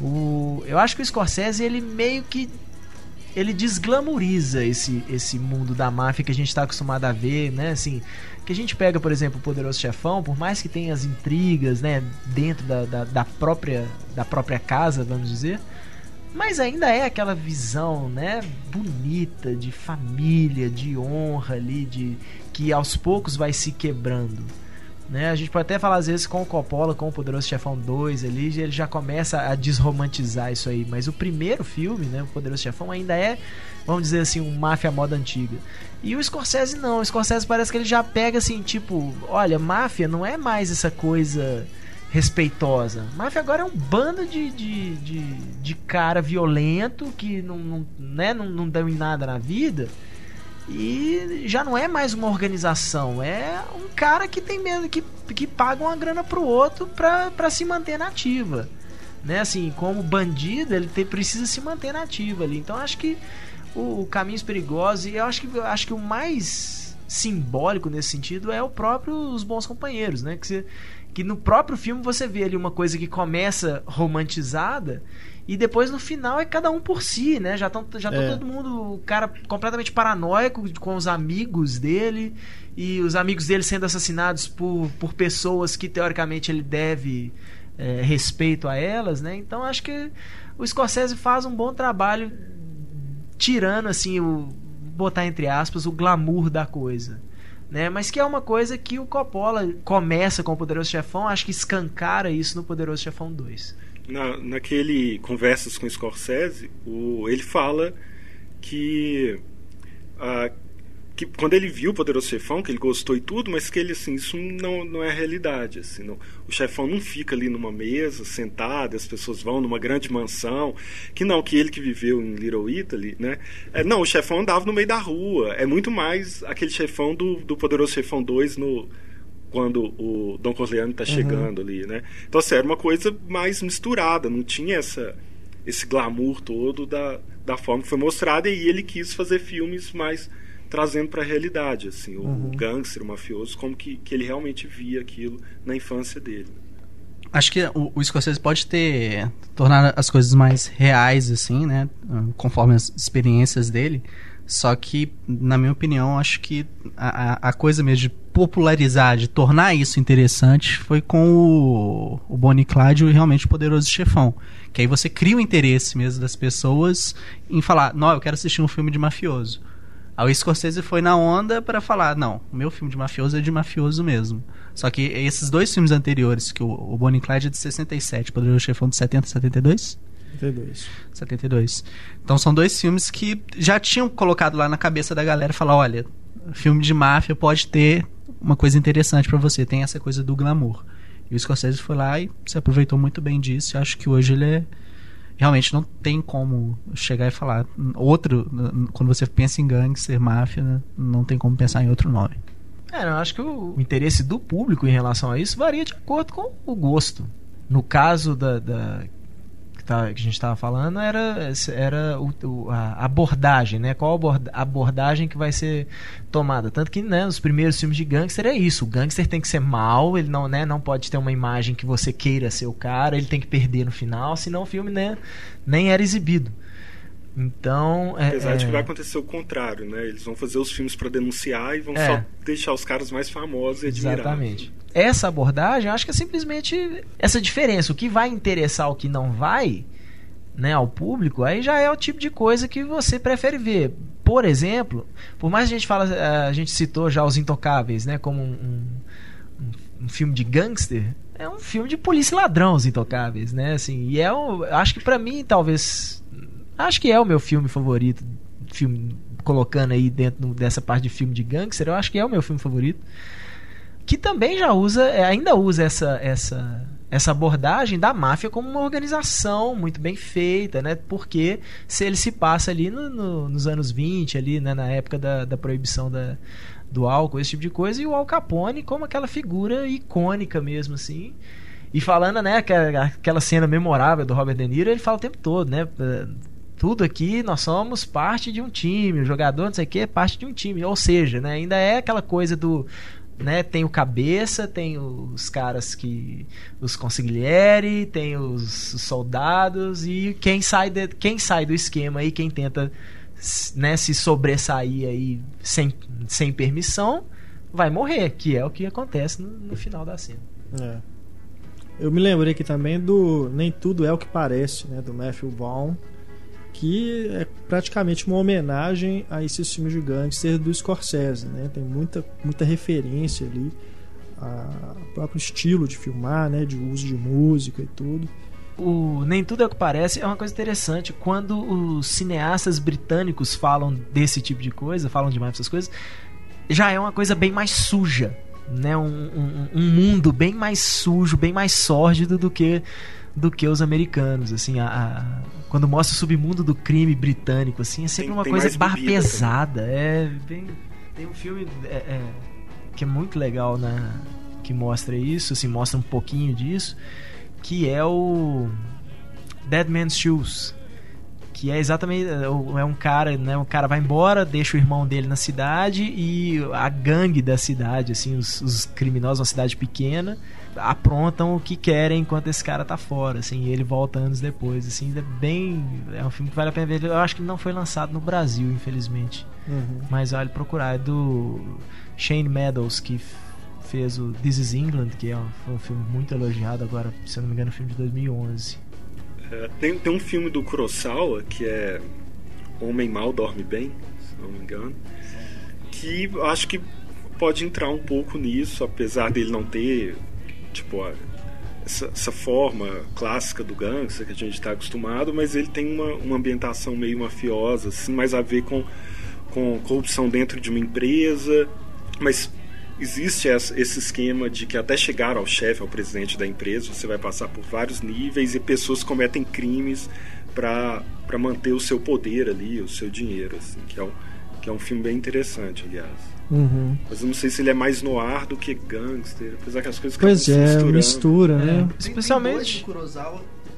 O, eu acho que o Scorsese ele meio que ele desglamoriza esse, esse mundo da máfia que a gente está acostumado a ver, né? Assim, que a gente pega, por exemplo, o Poderoso Chefão, por mais que tenha as intrigas, né, dentro da, da, da própria da própria casa, vamos dizer, mas ainda é aquela visão, né, bonita de família, de honra ali, de que aos poucos vai se quebrando. Né? A gente pode até falar às vezes com o Coppola, com o Poderoso Chefão 2 ali, ele já começa a desromantizar isso aí, mas o primeiro filme, né, o Poderoso Chefão ainda é, vamos dizer assim, um máfia moda antiga. E o Scorsese não, o Scorsese parece que ele já pega assim, tipo, olha, máfia não é mais essa coisa respeitosa. Máfia agora é um bando de, de, de, de cara violento que não, não, né, não, não dão em nada na vida. E já não é mais uma organização, é um cara que tem medo, que, que paga uma grana pro outro pra, se manter nativa. Né? Assim, como bandido, ele tem, precisa se manter nativo ali. Então acho que o, o Caminhos Perigosos, e eu acho que, acho que o mais simbólico nesse sentido é o próprio Os Bons Companheiros, né? Que, você, que no próprio filme você vê ali uma coisa que começa romantizada e depois no final é cada um por si, né? Já estão já tão É. todo mundo, o cara completamente paranoico com os amigos dele e os amigos dele sendo assassinados por, por pessoas que teoricamente ele deve é, respeito a elas, né? Então acho que o Scorsese faz um bom trabalho tirando assim o botar entre aspas o glamour da coisa. Né? Mas que é uma coisa que o Coppola começa com o Poderoso Chefão, acho que escancara isso no Poderoso Chefão 2. Na, naquele Conversas com Scorsese, o, ele fala que, ah, que quando ele viu o Poderoso Chefão, que ele gostou e tudo, mas que ele, assim, isso não, não é a realidade. Assim, não, o chefão não fica ali numa mesa, sentado, as pessoas vão numa grande mansão, que não, que ele que viveu em Little Italy, né? É, não, o chefão andava no meio da rua. É muito mais aquele chefão do, do Poderoso Chefão 2 no quando o Don Corleone está chegando ali, né? Então, assim, era uma coisa mais misturada, não tinha essa, esse glamour todo da, da forma que foi mostrada e ele quis fazer filmes mais trazendo para a realidade, assim, o Uhum. gangster, o mafioso, como que, que ele realmente via aquilo na infância dele. Acho que o, o Scorsese pode ter tornado as coisas mais reais, assim, né? Conforme as experiências dele. Só que, na minha opinião, acho que a, a- coisa mesmo de popularizar, de tornar isso interessante, foi com o, o Bonnie Clyde e realmente o Poderoso Chefão. Que aí você cria o interesse mesmo das pessoas em falar, não, eu quero assistir um filme de mafioso. Aí o Scorsese foi na onda para falar, não, o meu filme de mafioso é de mafioso mesmo. Só que esses dois filmes anteriores, que o, o Bonnie Clyde é de 67, o Poderoso Chefão de 70, 72? 32. 72. Então são dois filmes que já tinham colocado lá na cabeça da galera falar, olha, filme de máfia pode ter uma coisa interessante pra você, tem essa coisa do glamour. E o Scorsese foi lá e se aproveitou muito bem disso. E acho que hoje ele é. Realmente não tem como chegar e falar. Outro, quando você pensa em gangster, máfia, né, não tem como pensar em outro nome. É, eu acho que o interesse do público em relação a isso varia de acordo com o gosto. No caso da, da que, tá, que, a gente estava falando era, era o, o, a abordagem, né? Qual a abordagem que vai ser tomada? Tanto que né, nos primeiros filmes de gangster é isso. O gangster tem que ser mal, ele não, né, não pode ter uma imagem que você queira ser o cara, ele tem que perder no final, senão o filme né, nem era exibido. Então. É, Apesar é... de que vai acontecer o contrário, né? Eles vão fazer os filmes para denunciar e vão é. só deixar os caras mais famosos e admirados. Exatamente. Essa abordagem, eu acho que é simplesmente essa diferença. O que vai interessar, o que não vai, né, ao público, aí já é o tipo de coisa que você prefere ver. Por exemplo, por mais que a gente fala, eh, a gente citou já os Intocáveis, né, como um, um, um filme de gangster, é um filme de polícia e ladrão, os Intocáveis, né, assim, e é um, acho que para mim talvez Acho que é o meu filme favorito, filme colocando aí dentro dessa parte de filme de gangster, eu acho que é o meu filme favorito. Que também já usa, é, ainda usa essa essa essa abordagem da máfia como uma organização muito bem feita, né? Porque se ele se passa ali no, no, nos anos 20, ali, né? na época da, da proibição da, do álcool, esse tipo de coisa, e o Al Capone como aquela figura icônica mesmo, assim. E falando, né, aquela cena memorável do Robert De Niro, ele fala o tempo todo, né? Tudo aqui nós somos parte de um time, o jogador não sei o que é parte de um time, ou seja, né, ainda é aquela coisa do né, tem o cabeça, tem os caras que os consigliere, tem os, os soldados e quem sai de, quem sai do esquema aí, quem tenta né, se sobressair aí sem, sem permissão, vai morrer, que é o que acontece no, no final da cena. É. Eu me lembrei aqui também do Nem Tudo É O Que Parece, né, do Matthew Vaughn, que é praticamente uma homenagem a esses filmes de gangster do Scorsese, né? Tem muita, muita referência ali ao próprio estilo de filmar, né? De uso de música e tudo. O Nem Tudo é o que Parece é uma coisa interessante. Quando os cineastas britânicos falam desse tipo de coisa, falam demais dessas coisas, já é uma coisa bem mais suja, né? Um, um, um mundo bem mais sujo, bem mais sórdido do que do que os americanos, assim, a, a, quando mostra o submundo do crime britânico, assim, é sempre tem, uma tem coisa barra pesada, é bem, tem um filme é, é, que é muito legal, né, que mostra isso, assim, mostra um pouquinho disso, que é o Dead Man's Shoes, que é exatamente é, é um cara, né, um cara vai embora, deixa o irmão dele na cidade e a gangue da cidade, assim, os, os criminosos, uma cidade pequena, aprontam o que querem enquanto esse cara tá fora, assim, e ele volta anos depois, assim, é bem, é um filme que vale a pena ver. Eu acho que não foi lançado no Brasil, infelizmente. Uhum. Mas vale procurar, é do Shane Meadows que fez o This Is England, que é um, um filme muito elogiado agora, se eu não me engano, um filme de 2011. É, tem, tem um filme do Kurosawa que é Homem Mal Dorme Bem, se não me engano, que acho que pode entrar um pouco nisso, apesar dele não ter tipo essa, essa, forma clássica do gangster que a gente está acostumado, mas ele tem uma, uma ambientação meio mafiosa, assim, mais a ver com, com corrupção dentro de uma empresa, mas existe esse esquema de que até chegar ao chefe, ao presidente da empresa, você vai passar por vários níveis e pessoas cometem crimes para manter o seu poder ali, o seu dinheiro, assim, que é um, que é um filme bem interessante, aliás. Uhum. Mas eu não sei se ele é mais noir do que gangster, apesar que as coisas Pois é, mistura, né? É, especialmente. Tem dois,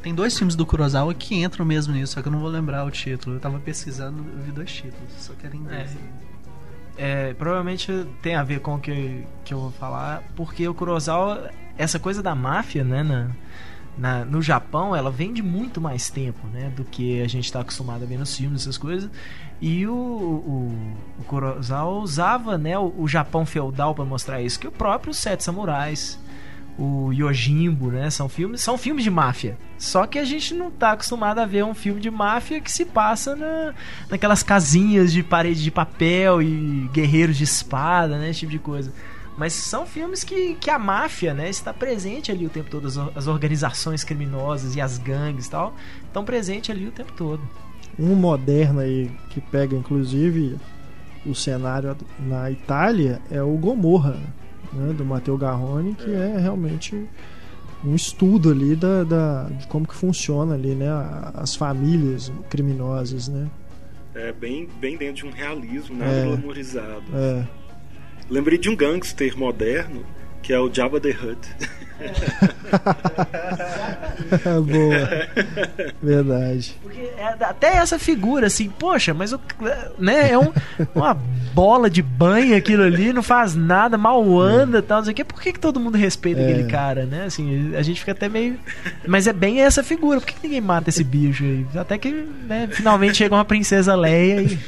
tem dois filmes do Kurosawa que entram mesmo nisso, só que eu não vou lembrar o título. Eu tava pesquisando, eu vi dois títulos, só quero É. É, provavelmente tem a ver com o que, que eu vou falar, porque o Kurosawa, essa coisa da máfia, né, na, na, no Japão, ela vem de muito mais tempo, né, do que a gente está acostumado a ver nos filmes, essas coisas. E o, o, o Kurosawa usava né, o, o Japão feudal para mostrar isso, que o próprio Sete Samurais, o Yojimbo, né, são filmes, são filmes de máfia. Só que a gente não está acostumado a ver um filme de máfia que se passa na, naquelas casinhas de parede de papel e guerreiros de espada, né, esse tipo de coisa. Mas são filmes que, que a máfia né, está presente ali o tempo todo, as, as organizações criminosas e as gangues e tal, estão presentes ali o tempo todo. Um moderno aí que pega inclusive o cenário na Itália é o Gomorra, né, do Matteo Garrone, que é realmente um estudo ali da, da, de como que funciona ali, né? As famílias criminosas, né? É bem, bem dentro de um realismo, nada é. glamorizado. É. Lembrei de um gangster moderno que é o Jabba the Hutt. [LAUGHS] Boa. Verdade. Porque é, até essa figura, assim, poxa, mas o, né, é um, uma bola de banho aquilo ali, não faz nada, mal anda e tal, não sei o quê. Por que, que todo mundo respeita é. aquele cara, né? Assim, a gente fica até meio. Mas é bem essa figura, por que, que ninguém mata esse bicho aí? Até que, né, finalmente chega uma princesa Leia e.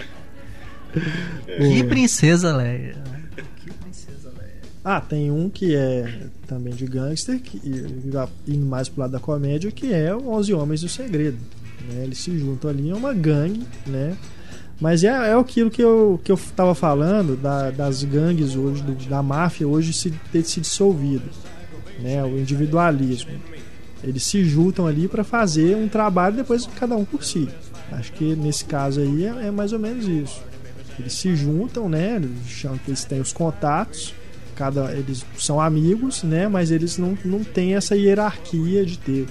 Que princesa Leia? Ah, tem um que é também de gangster, que, indo mais pro lado da comédia, que é o 11 Homens e o Segredo. Né? Eles se juntam ali, é uma gangue, né? Mas é, é aquilo que eu, que eu tava falando da, das gangues hoje, do, da máfia hoje se, ter se dissolvido. Né? O individualismo. Eles se juntam ali para fazer um trabalho depois cada um por si. Acho que nesse caso aí é, é mais ou menos isso. Eles se juntam, né? Eles têm os contatos cada eles são amigos, né? Mas eles não, não têm essa hierarquia de ter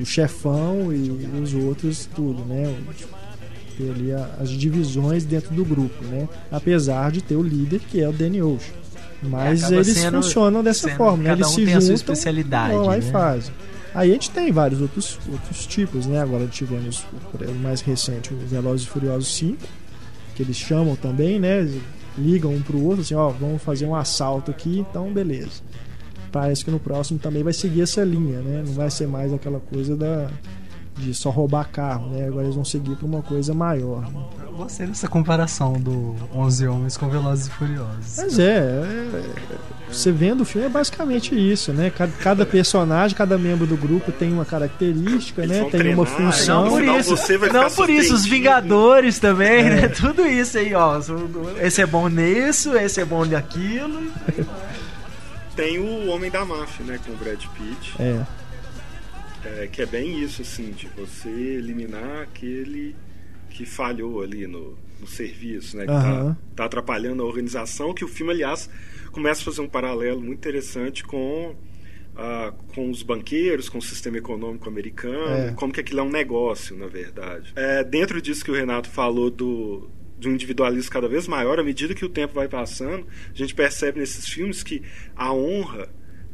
o chefão e os outros tudo, né? Ter ali as divisões dentro do grupo, né? Apesar de ter o líder que é o Danny Ocean. Mas eles sendo, funcionam dessa forma, né? Eles um se juntam, especialidade, vão lá né? e fazem. Aí a gente tem vários outros, outros tipos, né? Agora tivemos o mais recente, o Velozes e Furiosos 5, que eles chamam também, né? ligam um pro outro, assim, ó, vamos fazer um assalto aqui, então beleza. Parece que no próximo também vai seguir essa linha, né? Não vai ser mais aquela coisa da de só roubar carro, né? Agora eles vão seguir para uma coisa maior. Né? Eu gostei dessa comparação do 11 Homens com Velozes e Furiosos. Mas é, é, você vendo o filme é basicamente isso, né? Cada, cada, personagem, cada membro do grupo tem uma característica, eles né? Tem treinar, uma função. Não por isso, não por isso os Vingadores também, é. né? Tudo isso aí, ó. Esse é bom nisso, esse é bom naquilo. Tem o Homem da Máfia, né? Com o Brad Pitt. É. É, que é bem isso, assim, de você eliminar aquele que falhou ali no, no serviço, né? Que uhum. tá, tá, atrapalhando a organização, que o filme, aliás, começa a fazer um paralelo muito interessante com, uh, com os banqueiros, com o sistema econômico americano, é. como que aquilo é um negócio, na verdade. É, dentro disso que o Renato falou do, de um individualismo cada vez maior, à medida que o tempo vai passando, a gente percebe nesses filmes que a honra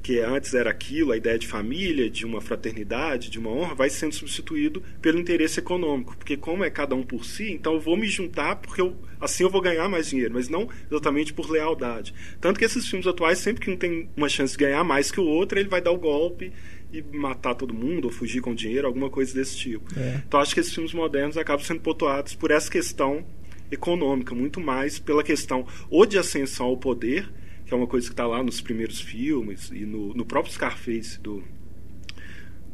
que antes era aquilo, a ideia de família, de uma fraternidade, de uma honra, vai sendo substituído pelo interesse econômico. Porque como é cada um por si, então eu vou me juntar porque eu, assim eu vou ganhar mais dinheiro, mas não exatamente por lealdade. Tanto que esses filmes atuais, sempre que um tem uma chance de ganhar mais que o outro, ele vai dar o golpe e matar todo mundo, ou fugir com dinheiro, alguma coisa desse tipo. É. Então acho que esses filmes modernos acabam sendo pontuados por essa questão econômica, muito mais pela questão ou de ascensão ao poder, que é uma coisa que está lá nos primeiros filmes e no, no próprio Scarface do,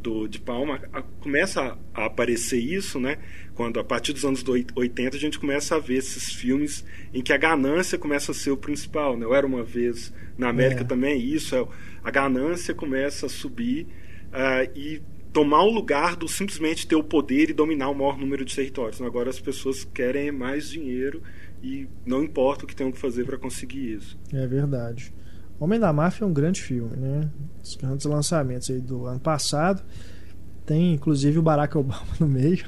do de Palma a, começa a, a, aparecer isso, né? Quando a partir dos anos 80 a gente começa a ver esses filmes em que a ganância começa a ser o principal, né? Eu era uma vez na América é. também isso, é, a ganância começa a subir uh, e tomar o lugar do simplesmente ter o poder e dominar o maior número de territórios. Agora as pessoas querem mais dinheiro e não importa o que tenham que fazer para conseguir isso. É verdade. Homem da Máfia é um grande filme, né? Os grandes lançamentos aí do ano passado. Tem inclusive o Barack Obama [LAUGHS] no meio.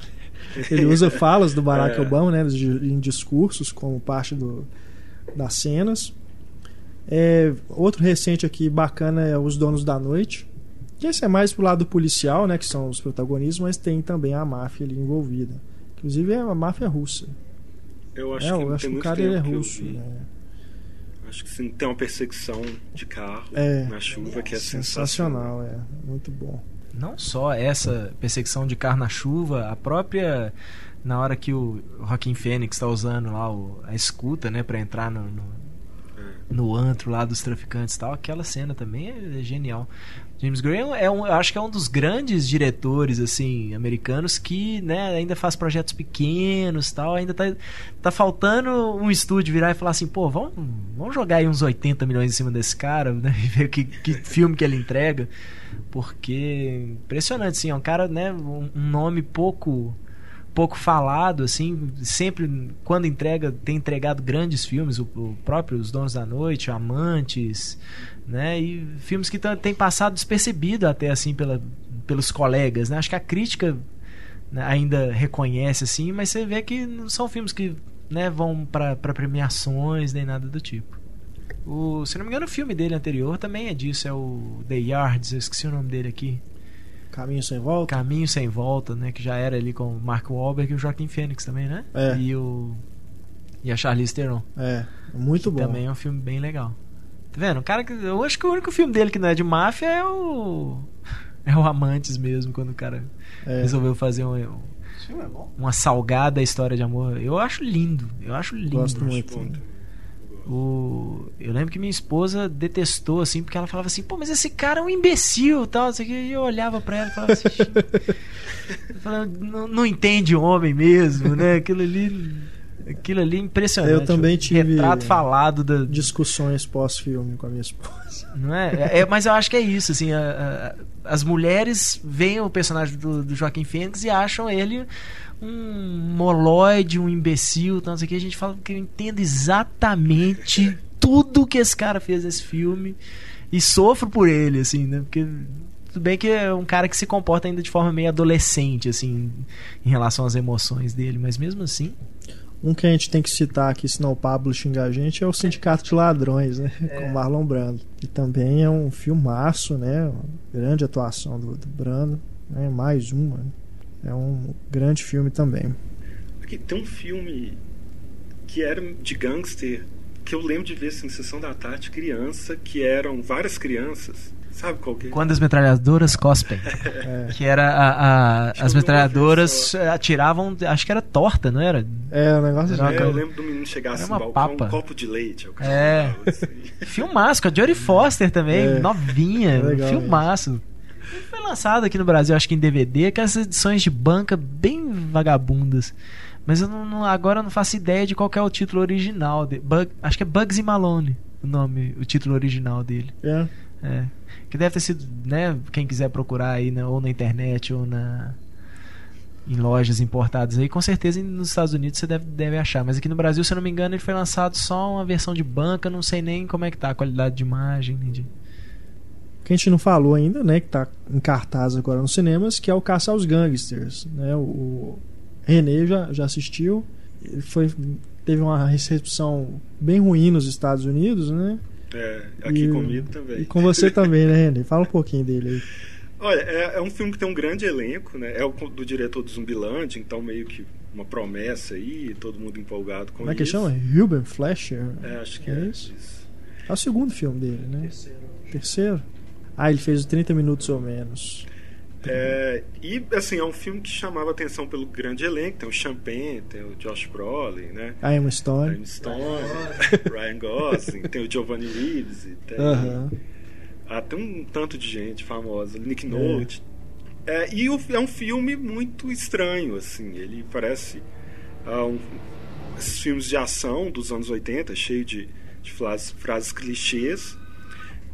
Ele usa [LAUGHS] falas do Barack é. Obama né, em discursos como parte do, das cenas. É, outro recente aqui bacana é Os Donos da Noite. Que esse é mais pro lado policial, né? Que são os protagonistas, mas tem também a máfia ali envolvida. Inclusive é a máfia russa. Eu acho é, que eu acho que o cara é russo. Né? Acho que sim, tem uma perseguição de carro é, na chuva que é sensacional. sensacional. É muito bom. Não só essa perseguição de carro na chuva, a própria na hora que o Joaquim Fênix está usando lá o, a escuta, né, para entrar no, no, é. no, antro lá dos traficantes, tal, aquela cena também é genial. James Gray é um, eu acho que é um dos grandes diretores assim americanos que né, ainda faz projetos pequenos tal ainda tá, tá faltando um estúdio virar e falar assim pô vamos, vamos jogar aí uns 80 milhões em cima desse cara né, [LAUGHS] e ver que, que filme que ele entrega. Porque impressionante sim é um cara né um, um nome pouco pouco falado, assim, sempre quando entrega, tem entregado grandes filmes, o, o próprio Os Donos da Noite, Amantes, né? E filmes que têm passado despercebido até assim pela, pelos colegas, né? Acho que a crítica né, ainda reconhece assim, mas você vê que não são filmes que né, vão para premiações nem nada do tipo. O, se não me engano, o filme dele anterior também é disso, é o The Yards, eu esqueci o nome dele aqui. Caminho Sem Volta? Caminho Sem Volta, né? Que já era ali com o Mark Wahlberg e o Joaquim Phoenix também, né? É. E o... E a Charlize Theron. É, muito que bom. Também é um filme bem legal. Tá vendo? O cara que... Eu acho que o único filme dele que não é de máfia é o... É o Amantes mesmo, quando o cara É. resolveu fazer um, Esse filme é bom. uma salgada história de amor. Eu acho lindo. Eu acho lindo. Gosto muito. O... Eu lembro que minha esposa detestou, assim, porque ela falava assim, pô, mas esse cara é um imbecil tal, que. E eu olhava pra ela e falava assim, [LAUGHS] falava, não, não entende homem mesmo, né? Aquilo ali. Aquilo ali é impressionante. Eu também tive- Retrato falado da. Discussões pós-filme com a minha esposa. Não é? É, é, mas eu acho que é isso, assim. a- a- as mulheres veem o personagem do, do Joaquim Fênix e acham ele um moloide, um imbecil, tal, não sei o que. A gente fala que eu entendo exatamente tudo que esse cara fez nesse filme e sofro por ele, assim, né? Porque tudo bem que é um cara que se comporta ainda de forma meio adolescente, assim, em relação às emoções dele, mas mesmo assim. Um que a gente tem que citar aqui, senão o Pablo xinga a gente, é o Sindicato de Ladrões, né? Com o Marlon Brando. Que também é um filmaço, né? Uma grande atuação do, do Brando. Né? Mais uma. né? É um grande filme também. Aqui, tem um filme que era de gangster que eu lembro de ver assim, em sessão da tarde, criança, que eram várias crianças. Sabe qual que é? Quando as metralhadoras cospem. [LAUGHS] É, Que era a, a- as eu metralhadoras vez atiravam, acho que era torta, não era? é um negócio Era de... É, eu lembro do menino chegar assim uma balcão, papa. um copo de leite. o cara É. assim. [LAUGHS] Filmaço, com a Jodie Foster também, É. novinha, É legal filmaço. Foi lançado aqui no Brasil, acho que em DVD, aquelas edições de banca bem vagabundas. Mas eu não, não- agora eu não faço ideia de qual que é o título original. De, Bug- acho que é Bugsy Malone o nome, o título original dele. É. É. Que deve ter sido, né? Quem quiser procurar aí, ou na internet, ou na. Em lojas importadas aí, com certeza nos Estados Unidos você deve, deve achar. Mas aqui no Brasil, se eu não me engano, ele foi lançado só uma versão de banca, não sei nem como é que tá a qualidade de imagem. de- que a gente não falou ainda, né, que tá em cartaz agora nos cinemas, que é o Caça aos Gangsters, né? O, o René já, já assistiu, ele foi teve uma recepção bem ruim nos Estados Unidos, né? É, aqui E- comigo E também. com você também, né, René? Fala um pouquinho dele aí. [LAUGHS] Olha, é, é um filme que tem um grande elenco, né? É o do diretor do Zumbilândia, então meio que uma promessa aí, todo mundo empolgado com Como é que isso. chama? Ruben Fleischer? É, acho que É é, isso? isso. É o segundo filme dele, né? Terceiro. Ah, ele fez 30 minutos ou menos. É, e assim, é um filme que chamava atenção pelo grande elenco, tem o Champagne, tem o Josh Brolin, né? A Emma Stone. Ryan Stone, Ryan Gosling, tem o Giovanni Reeves, tem, Aham. ah, tem um tanto de gente famosa, Nick Nolte. É, e o- é um filme muito estranho, assim, ele parece ah, um- esses filmes de ação dos anos 80, cheio de, de frases, frases clichês,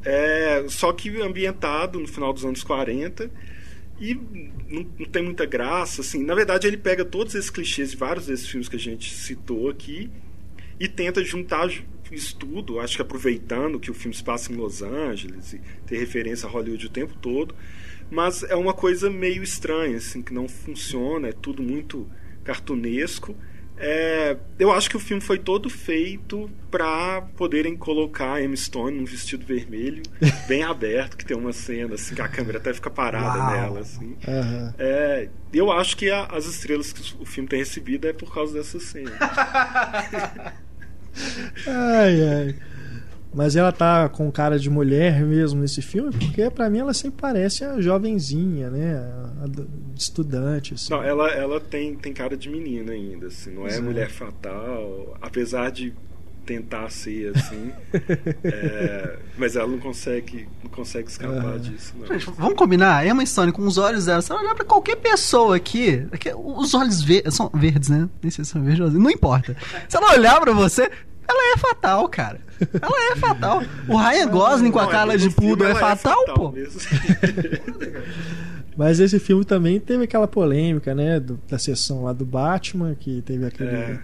é, só que ambientado no final dos anos 40 e não, não tem muita graça, assim. Na verdade, ele pega todos esses clichês de vários desses filmes que a gente citou aqui e tenta juntar ju- isso tudo, acho que aproveitando que o filme se passa em Los Angeles e ter referência a Hollywood o tempo todo, mas é uma coisa meio estranha, assim, que não funciona, é tudo muito cartunesco. É, eu acho que o filme foi todo feito para poderem colocar a Emma Stone num vestido vermelho [LAUGHS] bem aberto, que tem uma cena assim que a câmera até fica parada Uau. nela assim. Aham. É, eu acho que a- as estrelas que o filme tem recebido é por causa dessa cena. [LAUGHS] Ai, ai. Mas ela tá com cara de mulher mesmo nesse filme, porque pra mim ela sempre parece a jovenzinha, né? A estudante, assim. Não, ela, ela tem, tem cara de menina ainda, assim, não é é. mulher fatal, apesar de tentar ser assim, [LAUGHS] é, mas ela não consegue, não consegue escapar disso. Não. Gente, vamos combinar? Emma Stone com os olhos dela. Se ela olhar pra qualquer pessoa aqui, os olhos ver- são verdes, né? Nem sei se são verdes, não importa. Se ela olhar pra você, ela é fatal, cara. Ela é fatal. O Ryan Gosling com a cara de filme poodle é ela fatal, pô. Mas esse filme também teve aquela polêmica, né? do- da sessão lá do Batman, que teve aquele É.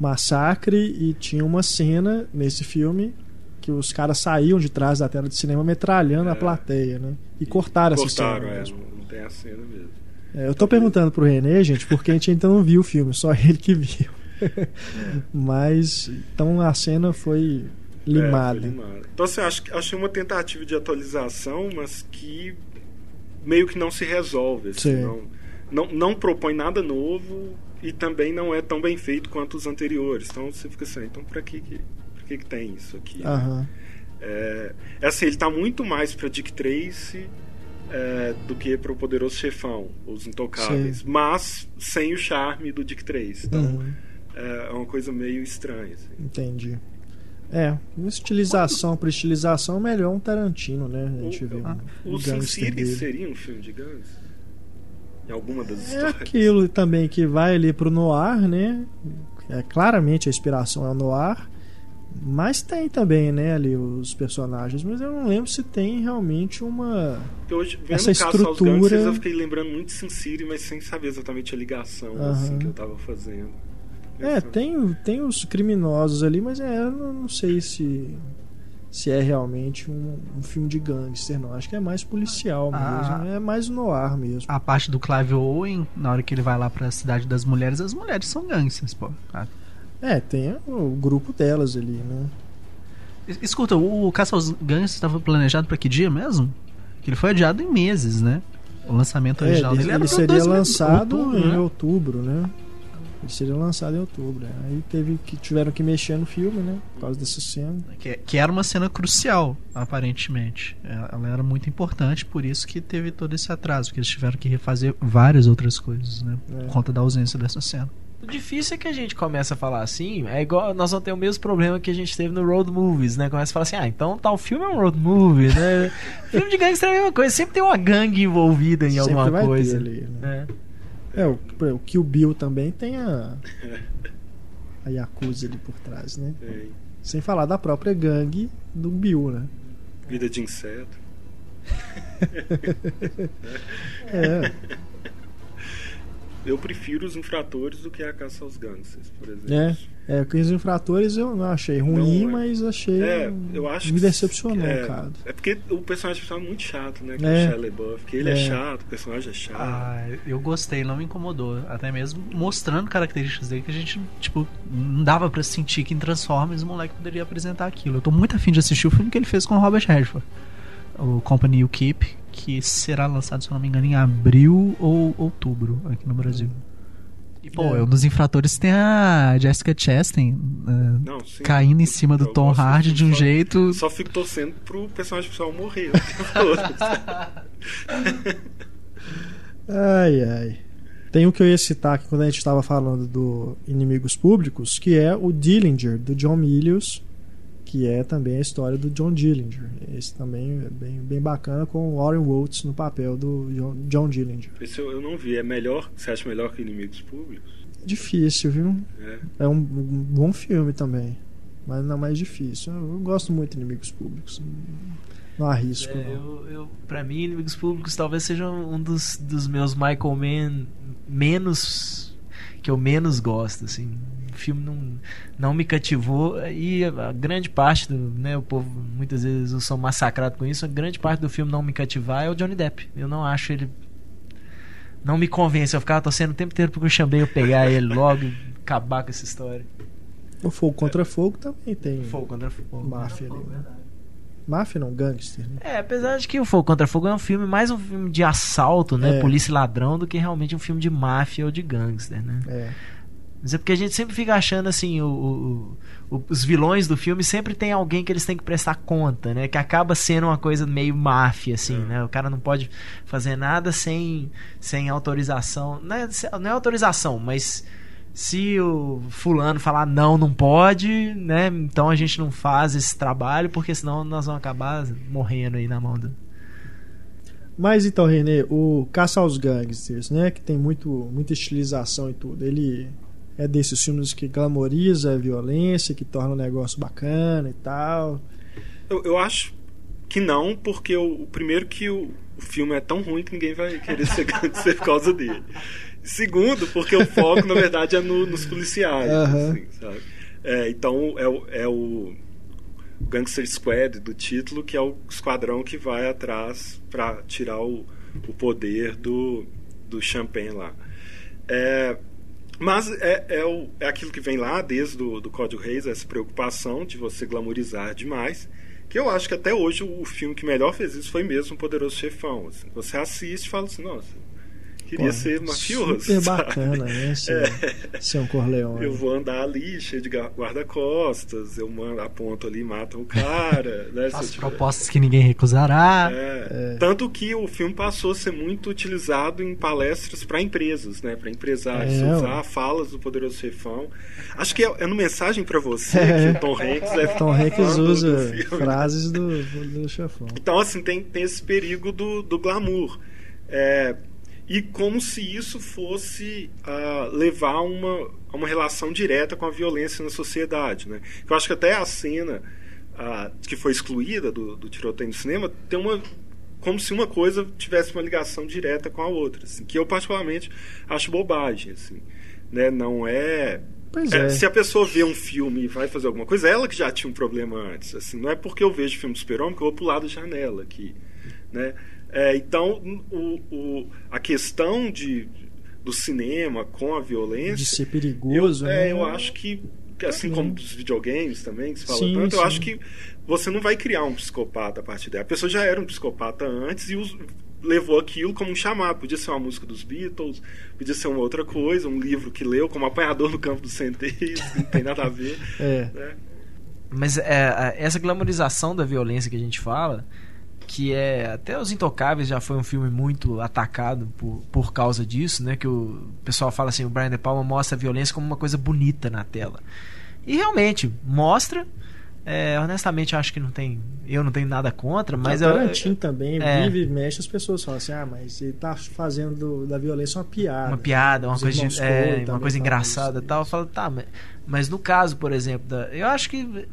massacre e tinha uma cena nesse filme que os caras saíam de trás da tela de cinema metralhando a É. plateia, né? E cortaram, essa Cortaram, cena é, não tem a cena mesmo. É, eu tô perguntando pro René, gente, porque a gente ainda não viu o filme, só ele que viu. [LAUGHS] Mas então a cena foi limada. É, foi limada. Então, assim, acho, achei uma tentativa de atualização, mas que meio que não se resolve. Assim, Sim. não, não, não propõe nada novo e também não é tão bem feito quanto os anteriores. Então você fica assim, então pra que, pra que, que tem isso aqui? Aham. É, é assim, ele tá muito mais pra Dick Tracy é, do que pro Poderoso Chefão, Os Intocáveis. Sim. Mas sem o charme do Dick Tracy. Então Uhum. É, é uma coisa meio estranha. assim. Entendi. É, estilização por estilização, melhor um Tarantino, né? A gente O- vê ah, um O Sin City seria um filme de gangues? Em alguma das É histórias? aquilo também que vai ali pro noir, né? É, claramente a inspiração é o noir. Mas tem também, né, ali os personagens. Mas eu não lembro se tem realmente uma. Porque hoje, vendo Essa estrutura- Gangsters, eu fiquei lembrando muito de Sin City, mas sem saber exatamente a ligação assim, Aham. que eu tava fazendo. É, tem, tem os criminosos ali, mas é, eu não, sei se. Se é realmente um, um filme de gangster, não. Acho que é mais policial Ah. mesmo. É mais noir mesmo. A parte do Clive Owen, na hora que ele vai lá pra cidade das mulheres, as mulheres são gangsters, pô. Ah, É, tem o grupo delas ali, né? es- Escuta, o Caça aos Gangsters estava planejado pra que dia mesmo? Que ele foi adiado em meses, né? O lançamento É, original ele, dele era ele seria 2000 lançado outubro, em né? outubro, né? Ele seria lançado em outubro. é. Aí teve que tiveram que mexer no filme, né? Por causa dessa cena. Que, que era uma cena crucial, aparentemente. Ela ela era muito importante, por isso que teve todo esse atraso, porque eles tiveram que refazer várias outras coisas, né? É. Por conta da ausência dessa cena. O difícil é que a gente começa a falar assim, é igual nós vamos ter o mesmo problema que a gente teve no Road Movies, né? Começa a falar assim, ah, então tal filme é um road movie, né? [LAUGHS] filme de gangster é a mesma coisa, sempre tem uma gangue envolvida em Sempre alguma vai ter coisa. ali, né? né? É, o, o Kill Bill também tem a. A Yakuza ali por trás, né? Tem. Sem falar da própria gangue do Bill, né? Vida de inseto. [LAUGHS] É, [LAUGHS] Eu prefiro os infratores do que a caça aos gangsters, por exemplo. é. É, os infratores eu não achei ruim, Não, é. mas achei. É, eu acho Me que- decepcionou, é, cara. É porque o personagem principal é muito chato, né? Que É. o Shia LaBeouf. Que ele é. É. chato, o personagem é chato. Ah, eu gostei, não me incomodou. Até mesmo mostrando características dele que a gente, tipo, não dava pra sentir que em Transformers o moleque poderia apresentar aquilo. Eu tô muito afim de assistir o filme que ele fez com o Robert Redford. O Company You Keep, que será lançado, se eu não me engano, em abril ou outubro aqui no Brasil. E, pô, É. um dos infratores tem a Jessica Chastain eh, Não, sim. caindo em cima do Tom Hardy de um só- jeito. Só fico torcendo pro personagem principal morrer. [LAUGHS] Ai, ai. Tem um que eu ia citar aqui quando a gente estava falando do Inimigos Públicos, que é o Dillinger, do John Milius, que é também a história do John Dillinger. Esse também é bem, bem bacana, com o Warren Woltz no papel do John, John Dillinger. Esse eu, eu não vi. É melhor? Você acha melhor que Inimigos Públicos? Difícil, viu? É. É um, um bom filme também, mas não é mais difícil. Eu, eu gosto muito de Inimigos Públicos. Não arrisco, É, não. eu, eu, pra mim, Inimigos Públicos talvez seja um dos, dos meus Michael Mann menos. que eu menos gosto, assim. O filme não, não me cativou e a grande parte do. Né, o povo muitas vezes eu sou massacrado com isso. A grande parte do filme não me cativar é o Johnny Depp. Eu não acho ele. Não me convence. Eu ficava torcendo o tempo inteiro pro Christian Bale pegar ele logo e acabar com essa história. O Fogo Contra Fogo também tem Fogo contra fogo. máfia ali, né? Máfia não, gangster, né? É, apesar de que o Fogo contra Fogo é um filme mais um filme de assalto, né? É. Polícia e ladrão, do que realmente um filme de máfia ou de gangster, né? É. Mas é porque a gente sempre fica achando assim, o, o- o- os vilões do filme sempre tem alguém que eles têm que prestar conta, né? Que acaba sendo uma coisa meio máfia, assim, É. né? O cara não pode fazer nada sem, sem autorização. Não é, não é autorização, mas se o fulano falar não, não pode, né? Então a gente não faz esse trabalho, porque senão nós vamos acabar morrendo aí na mão do. Mas então, Renê, o Caça aos Gangsters, né? Que tem muito, muita estilização e tudo. Ele é desses filmes que glamoriza a violência, que torna o negócio bacana e tal. Eu, eu acho que não, porque o, o primeiro que o, o filme é tão ruim que ninguém vai querer ser [LAUGHS] gangster por causa dele. Segundo, porque o foco, na verdade, é no, nos policiais. Aham. assim, sabe? É, então, é, o- é o Gangster Squad do título, que é o esquadrão que vai atrás para tirar o, o poder do, do Champagne lá. É, mas é, é, o- é aquilo que vem lá desde o do Código Reis, essa preocupação de você glamorizar demais. Que eu acho que até hoje o filme que melhor fez isso foi mesmo o Poderoso Chefão. assim. Você assiste e fala assim, nossa, queria Pô, ser mafioso. Super sabe? bacana, né? [LAUGHS] Ser, ser um Corleone. Eu vou andar ali cheio de guarda-costas, eu mando, aponto ali, mato o cara. [LAUGHS] né, Faço tiver- propostas que ninguém recusará. É, Tanto que o filme passou a ser muito utilizado em palestras para empresas, né? Para empresários É, usar falas do Poderoso Chefão. Acho que é, é no mensagem para você É. que o Tom Hanks é [LAUGHS] Tom Hanks usa do frases do, do chefão. Então, assim, tem, tem esse perigo do, do glamour. É, e como se isso fosse ah, levar a uma, uma relação direta com a violência na sociedade. Né? Eu acho que até a cena ah, que foi excluída do, do tiroteio no cinema tem uma. Como se uma coisa tivesse uma ligação direta com a outra. assim, que eu, particularmente, acho bobagem. Assim, né? Não é. É, é. Se a pessoa vê um filme e vai fazer alguma coisa, ela que já tinha um problema antes. Assim, não é porque eu vejo filme do super-homem que eu vou pular da janela aqui. Né? É, então, o, o- a questão de, do cinema com a violência. De ser perigoso, eu, né? É, eu acho que, assim como dos videogames também, que se fala Sim, tanto, eu sim. acho que você não vai criar um psicopata a partir daí. A pessoa já era um psicopata antes e us- levou aquilo como um chamado. Podia ser uma música dos Beatles, podia ser uma outra coisa, um livro que leu, como Apanhador no Campo dos Centeios, [LAUGHS] não tem nada a ver. É. Né? Mas é, a- essa glamorização da violência que a gente fala, que é até Os Intocáveis já foi um filme muito atacado por, por causa disso, né? Que o pessoal fala assim, o Brian De Palma mostra a violência como uma coisa bonita na tela. E realmente mostra. É, honestamente, eu acho que não tem, eu não tenho nada contra, mas o eu, Tarantino também é. vive e mexe, as pessoas falam assim, ah, mas ele tá fazendo do- da violência uma piada. uma piada, uma coisa, de- é, uma também coisa engraçada e tal. Eu falo, tá, mas, mas no caso, por exemplo, da, eu acho que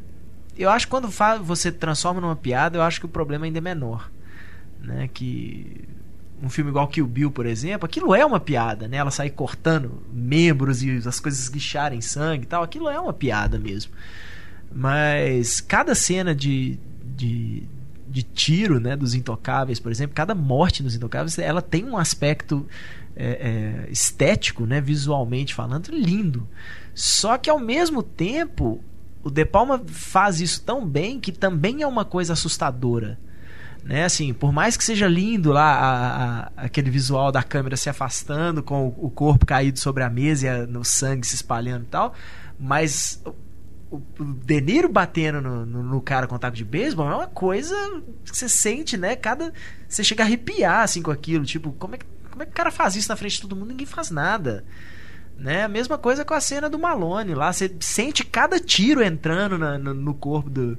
eu acho que quando você transforma numa piada, eu acho que o problema ainda é menor, né? Que um filme igual Kill Bill, por exemplo, aquilo é uma piada, né? Ela sair cortando membros e as coisas esguicharem sangue e tal, aquilo é uma piada mesmo. Mas cada cena de, de, de tiro, né, dos intocáveis, por exemplo, cada morte dos intocáveis, ela tem um aspecto é, é, estético, né, visualmente falando, lindo. Só que ao mesmo tempo, o De Palma faz isso tão bem que também é uma coisa assustadora. Né, assim, por mais que seja lindo lá a- a- aquele visual da câmera se afastando com o, o corpo caído sobre a mesa e a- no sangue se espalhando e tal, mas o, o batendo no, no, no cara com taco de beisebol é uma coisa que você sente, né? Cada você chega a arrepiar assim com aquilo, tipo, como é que como é que o cara faz isso na frente de todo mundo? Ninguém faz nada. Né? A mesma coisa com a cena do Malone lá. Você sente cada tiro entrando na- no, no corpo do,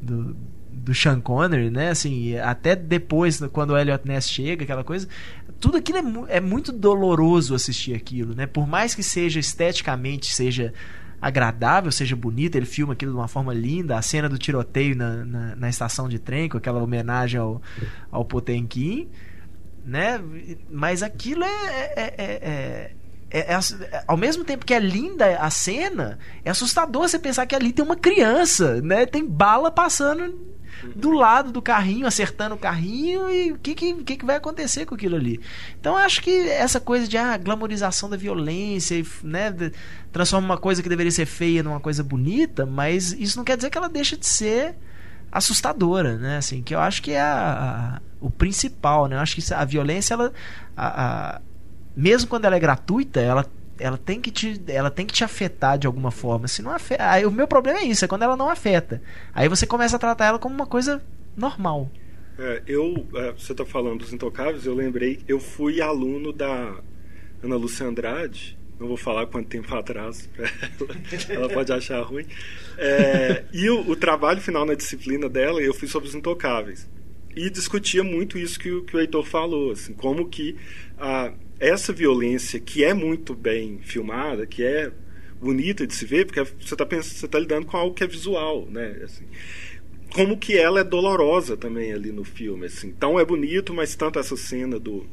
do, do Sean Connery, né? Assim, até depois, quando o Elliot Ness chega, aquela coisa. Tudo aquilo é, é muito doloroso assistir aquilo, né? Por mais que seja esteticamente, seja agradável, seja bonito, ele filma aquilo de uma forma linda. A cena do tiroteio na, na, na estação de trem, com aquela homenagem ao, ao Potemkin né? Mas aquilo é, é, é, é- é- é é- ao mesmo tempo que é linda a cena, é assustador você pensar que ali tem uma criança, né? Tem bala passando do lado do carrinho, acertando o carrinho e o que, que, que, vai acontecer com aquilo ali. Então acho que essa coisa de ah, glamorização da violência, né, transforma uma coisa que deveria ser feia numa coisa bonita, mas isso não quer dizer que ela deixa de ser assustadora, né? Assim, que eu acho que é a- a- o principal, né? Eu acho que a violência, ela, a- mesmo quando ela é gratuita, ela, ela tem que te, ela tem que te afetar de alguma forma. Se não afeta, aí o meu problema é isso, é quando ela não afeta. Aí você começa a tratar ela como uma coisa normal. É, eu, é, você está falando dos intocáveis, eu lembrei, eu fui aluno da Ana Lúcia Andrade, não vou falar quanto tempo atrás, ela, [LAUGHS] ela pode achar ruim. É, e o, o trabalho final na disciplina dela, eu fiz sobre os intocáveis. E discutia muito isso que, o- que o Heitor falou, assim, como que ah, essa violência que é muito bem filmada, que é bonita de se ver, porque você está você tá lidando com algo que é visual, né? Assim, como que ela é dolorosa também ali no filme. Assim. Então é bonito, mas tanto essa cena do,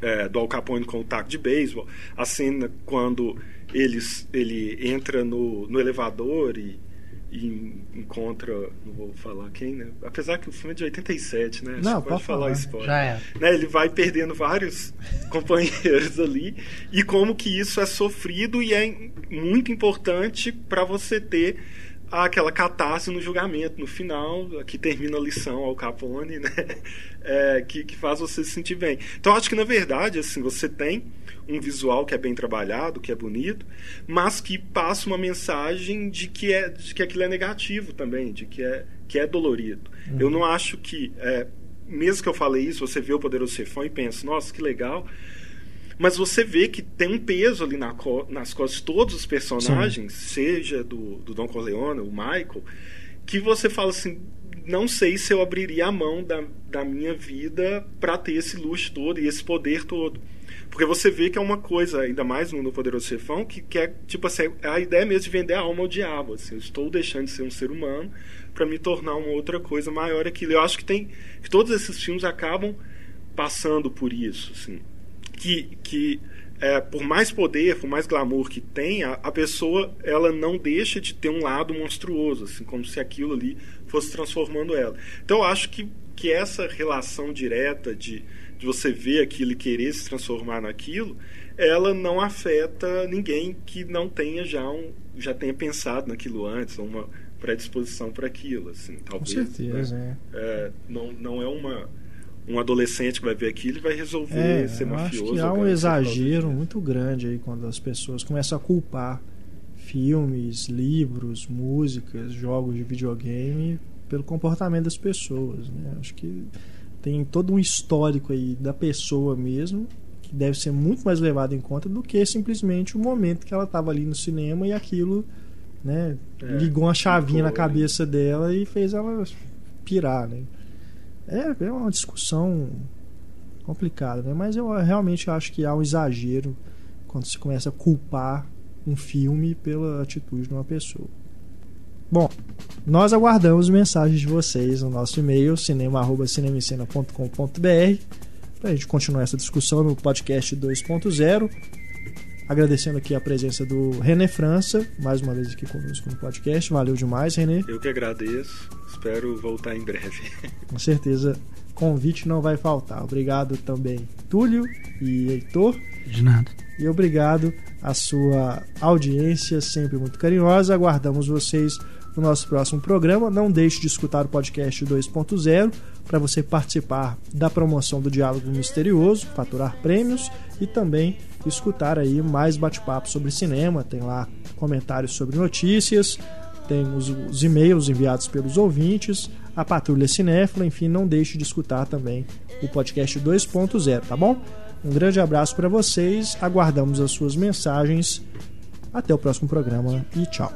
é, do Al Capone com o taco de beisebol, a cena quando eles, ele entra no, no elevador e, e encontra, não vou falar quem, né? Apesar que o filme é de 87, né? Não, pode, pode falar, falar spoiler. Já é. Né? Ele vai perdendo vários [LAUGHS] companheiros ali e como que isso é sofrido e é muito importante para você ter aquela catarse no julgamento, no final, que termina a lição ao Capone, né? [LAUGHS] É, que, que faz você se sentir bem. Então, acho que, na verdade, assim, você tem um visual que é bem trabalhado, que é bonito, mas que passa uma mensagem de que, é, de que aquilo é negativo também, de que é, que é dolorido. Uhum. Eu não acho que, é, mesmo que eu falei isso, você vê o Poderoso Chefão e pensa, nossa, que legal, mas você vê que tem um peso ali na co nas costas de todos os personagens, Sim. seja do, do Don Corleone, o Michael, que você fala assim, não sei se eu abriria a mão da, da minha vida para ter esse luxo todo e esse poder todo. Porque você vê que é uma coisa, ainda mais no Poderoso Chefão, que, que é tipo assim, a ideia mesmo de vender a alma ao diabo. Assim, eu estou deixando de ser um ser humano para me tornar uma outra coisa maior aquilo. Eu acho que tem que todos esses filmes acabam passando por isso, assim. Que, que é, por mais poder, por mais glamour que tenha, a pessoa ela não deixa de ter um lado monstruoso, assim, como se aquilo ali fosse transformando ela. Então eu acho que, que essa relação direta de de você ver aquilo e querer se transformar naquilo, ela não afeta ninguém que não tenha já um já tenha pensado naquilo antes, uma predisposição para aquilo, assim, talvez. Com certeza, né? é. é. não, não é uma um adolescente que vai ver aquilo e vai resolver é, ser mafioso. Acho que há um exagero muito grande aí quando as pessoas começam a culpar filmes, livros, músicas, jogos de videogame pelo comportamento das pessoas, né? Acho que tem todo um histórico aí da pessoa mesmo que deve ser muito mais levado em conta do que simplesmente o momento que ela estava ali no cinema e aquilo né, é, ligou uma chavinha na cabeça dela e fez ela pirar, né? É, é uma discussão complicada, né? Mas eu realmente acho que há um exagero quando se começa a culpar um filme pela atitude de uma pessoa. Bom, nós aguardamos mensagens de vocês no nosso e-mail cinema@cinemicena.com.br para a gente continuar essa discussão no podcast 2.0. Agradecendo aqui a presença do René França, mais uma vez aqui conosco no podcast. Valeu demais, René. Eu que agradeço. Espero voltar em breve. [LAUGHS] Com certeza, convite não vai faltar. Obrigado também, Túlio e Heitor. De nada. E obrigado à sua audiência, sempre muito carinhosa. Aguardamos vocês no nosso próximo programa. Não deixe de escutar o podcast 2.0 para você participar da promoção do Diálogo Misterioso, faturar prêmios e também escutar aí mais bate-papo sobre cinema. Tem lá comentários sobre notícias, tem os, os e-mails enviados pelos ouvintes, a Patrulha Cinéfila, enfim, não deixe de escutar também o podcast 2.0, tá bom? Um grande abraço para vocês, aguardamos as suas mensagens. Até o próximo programa e tchau.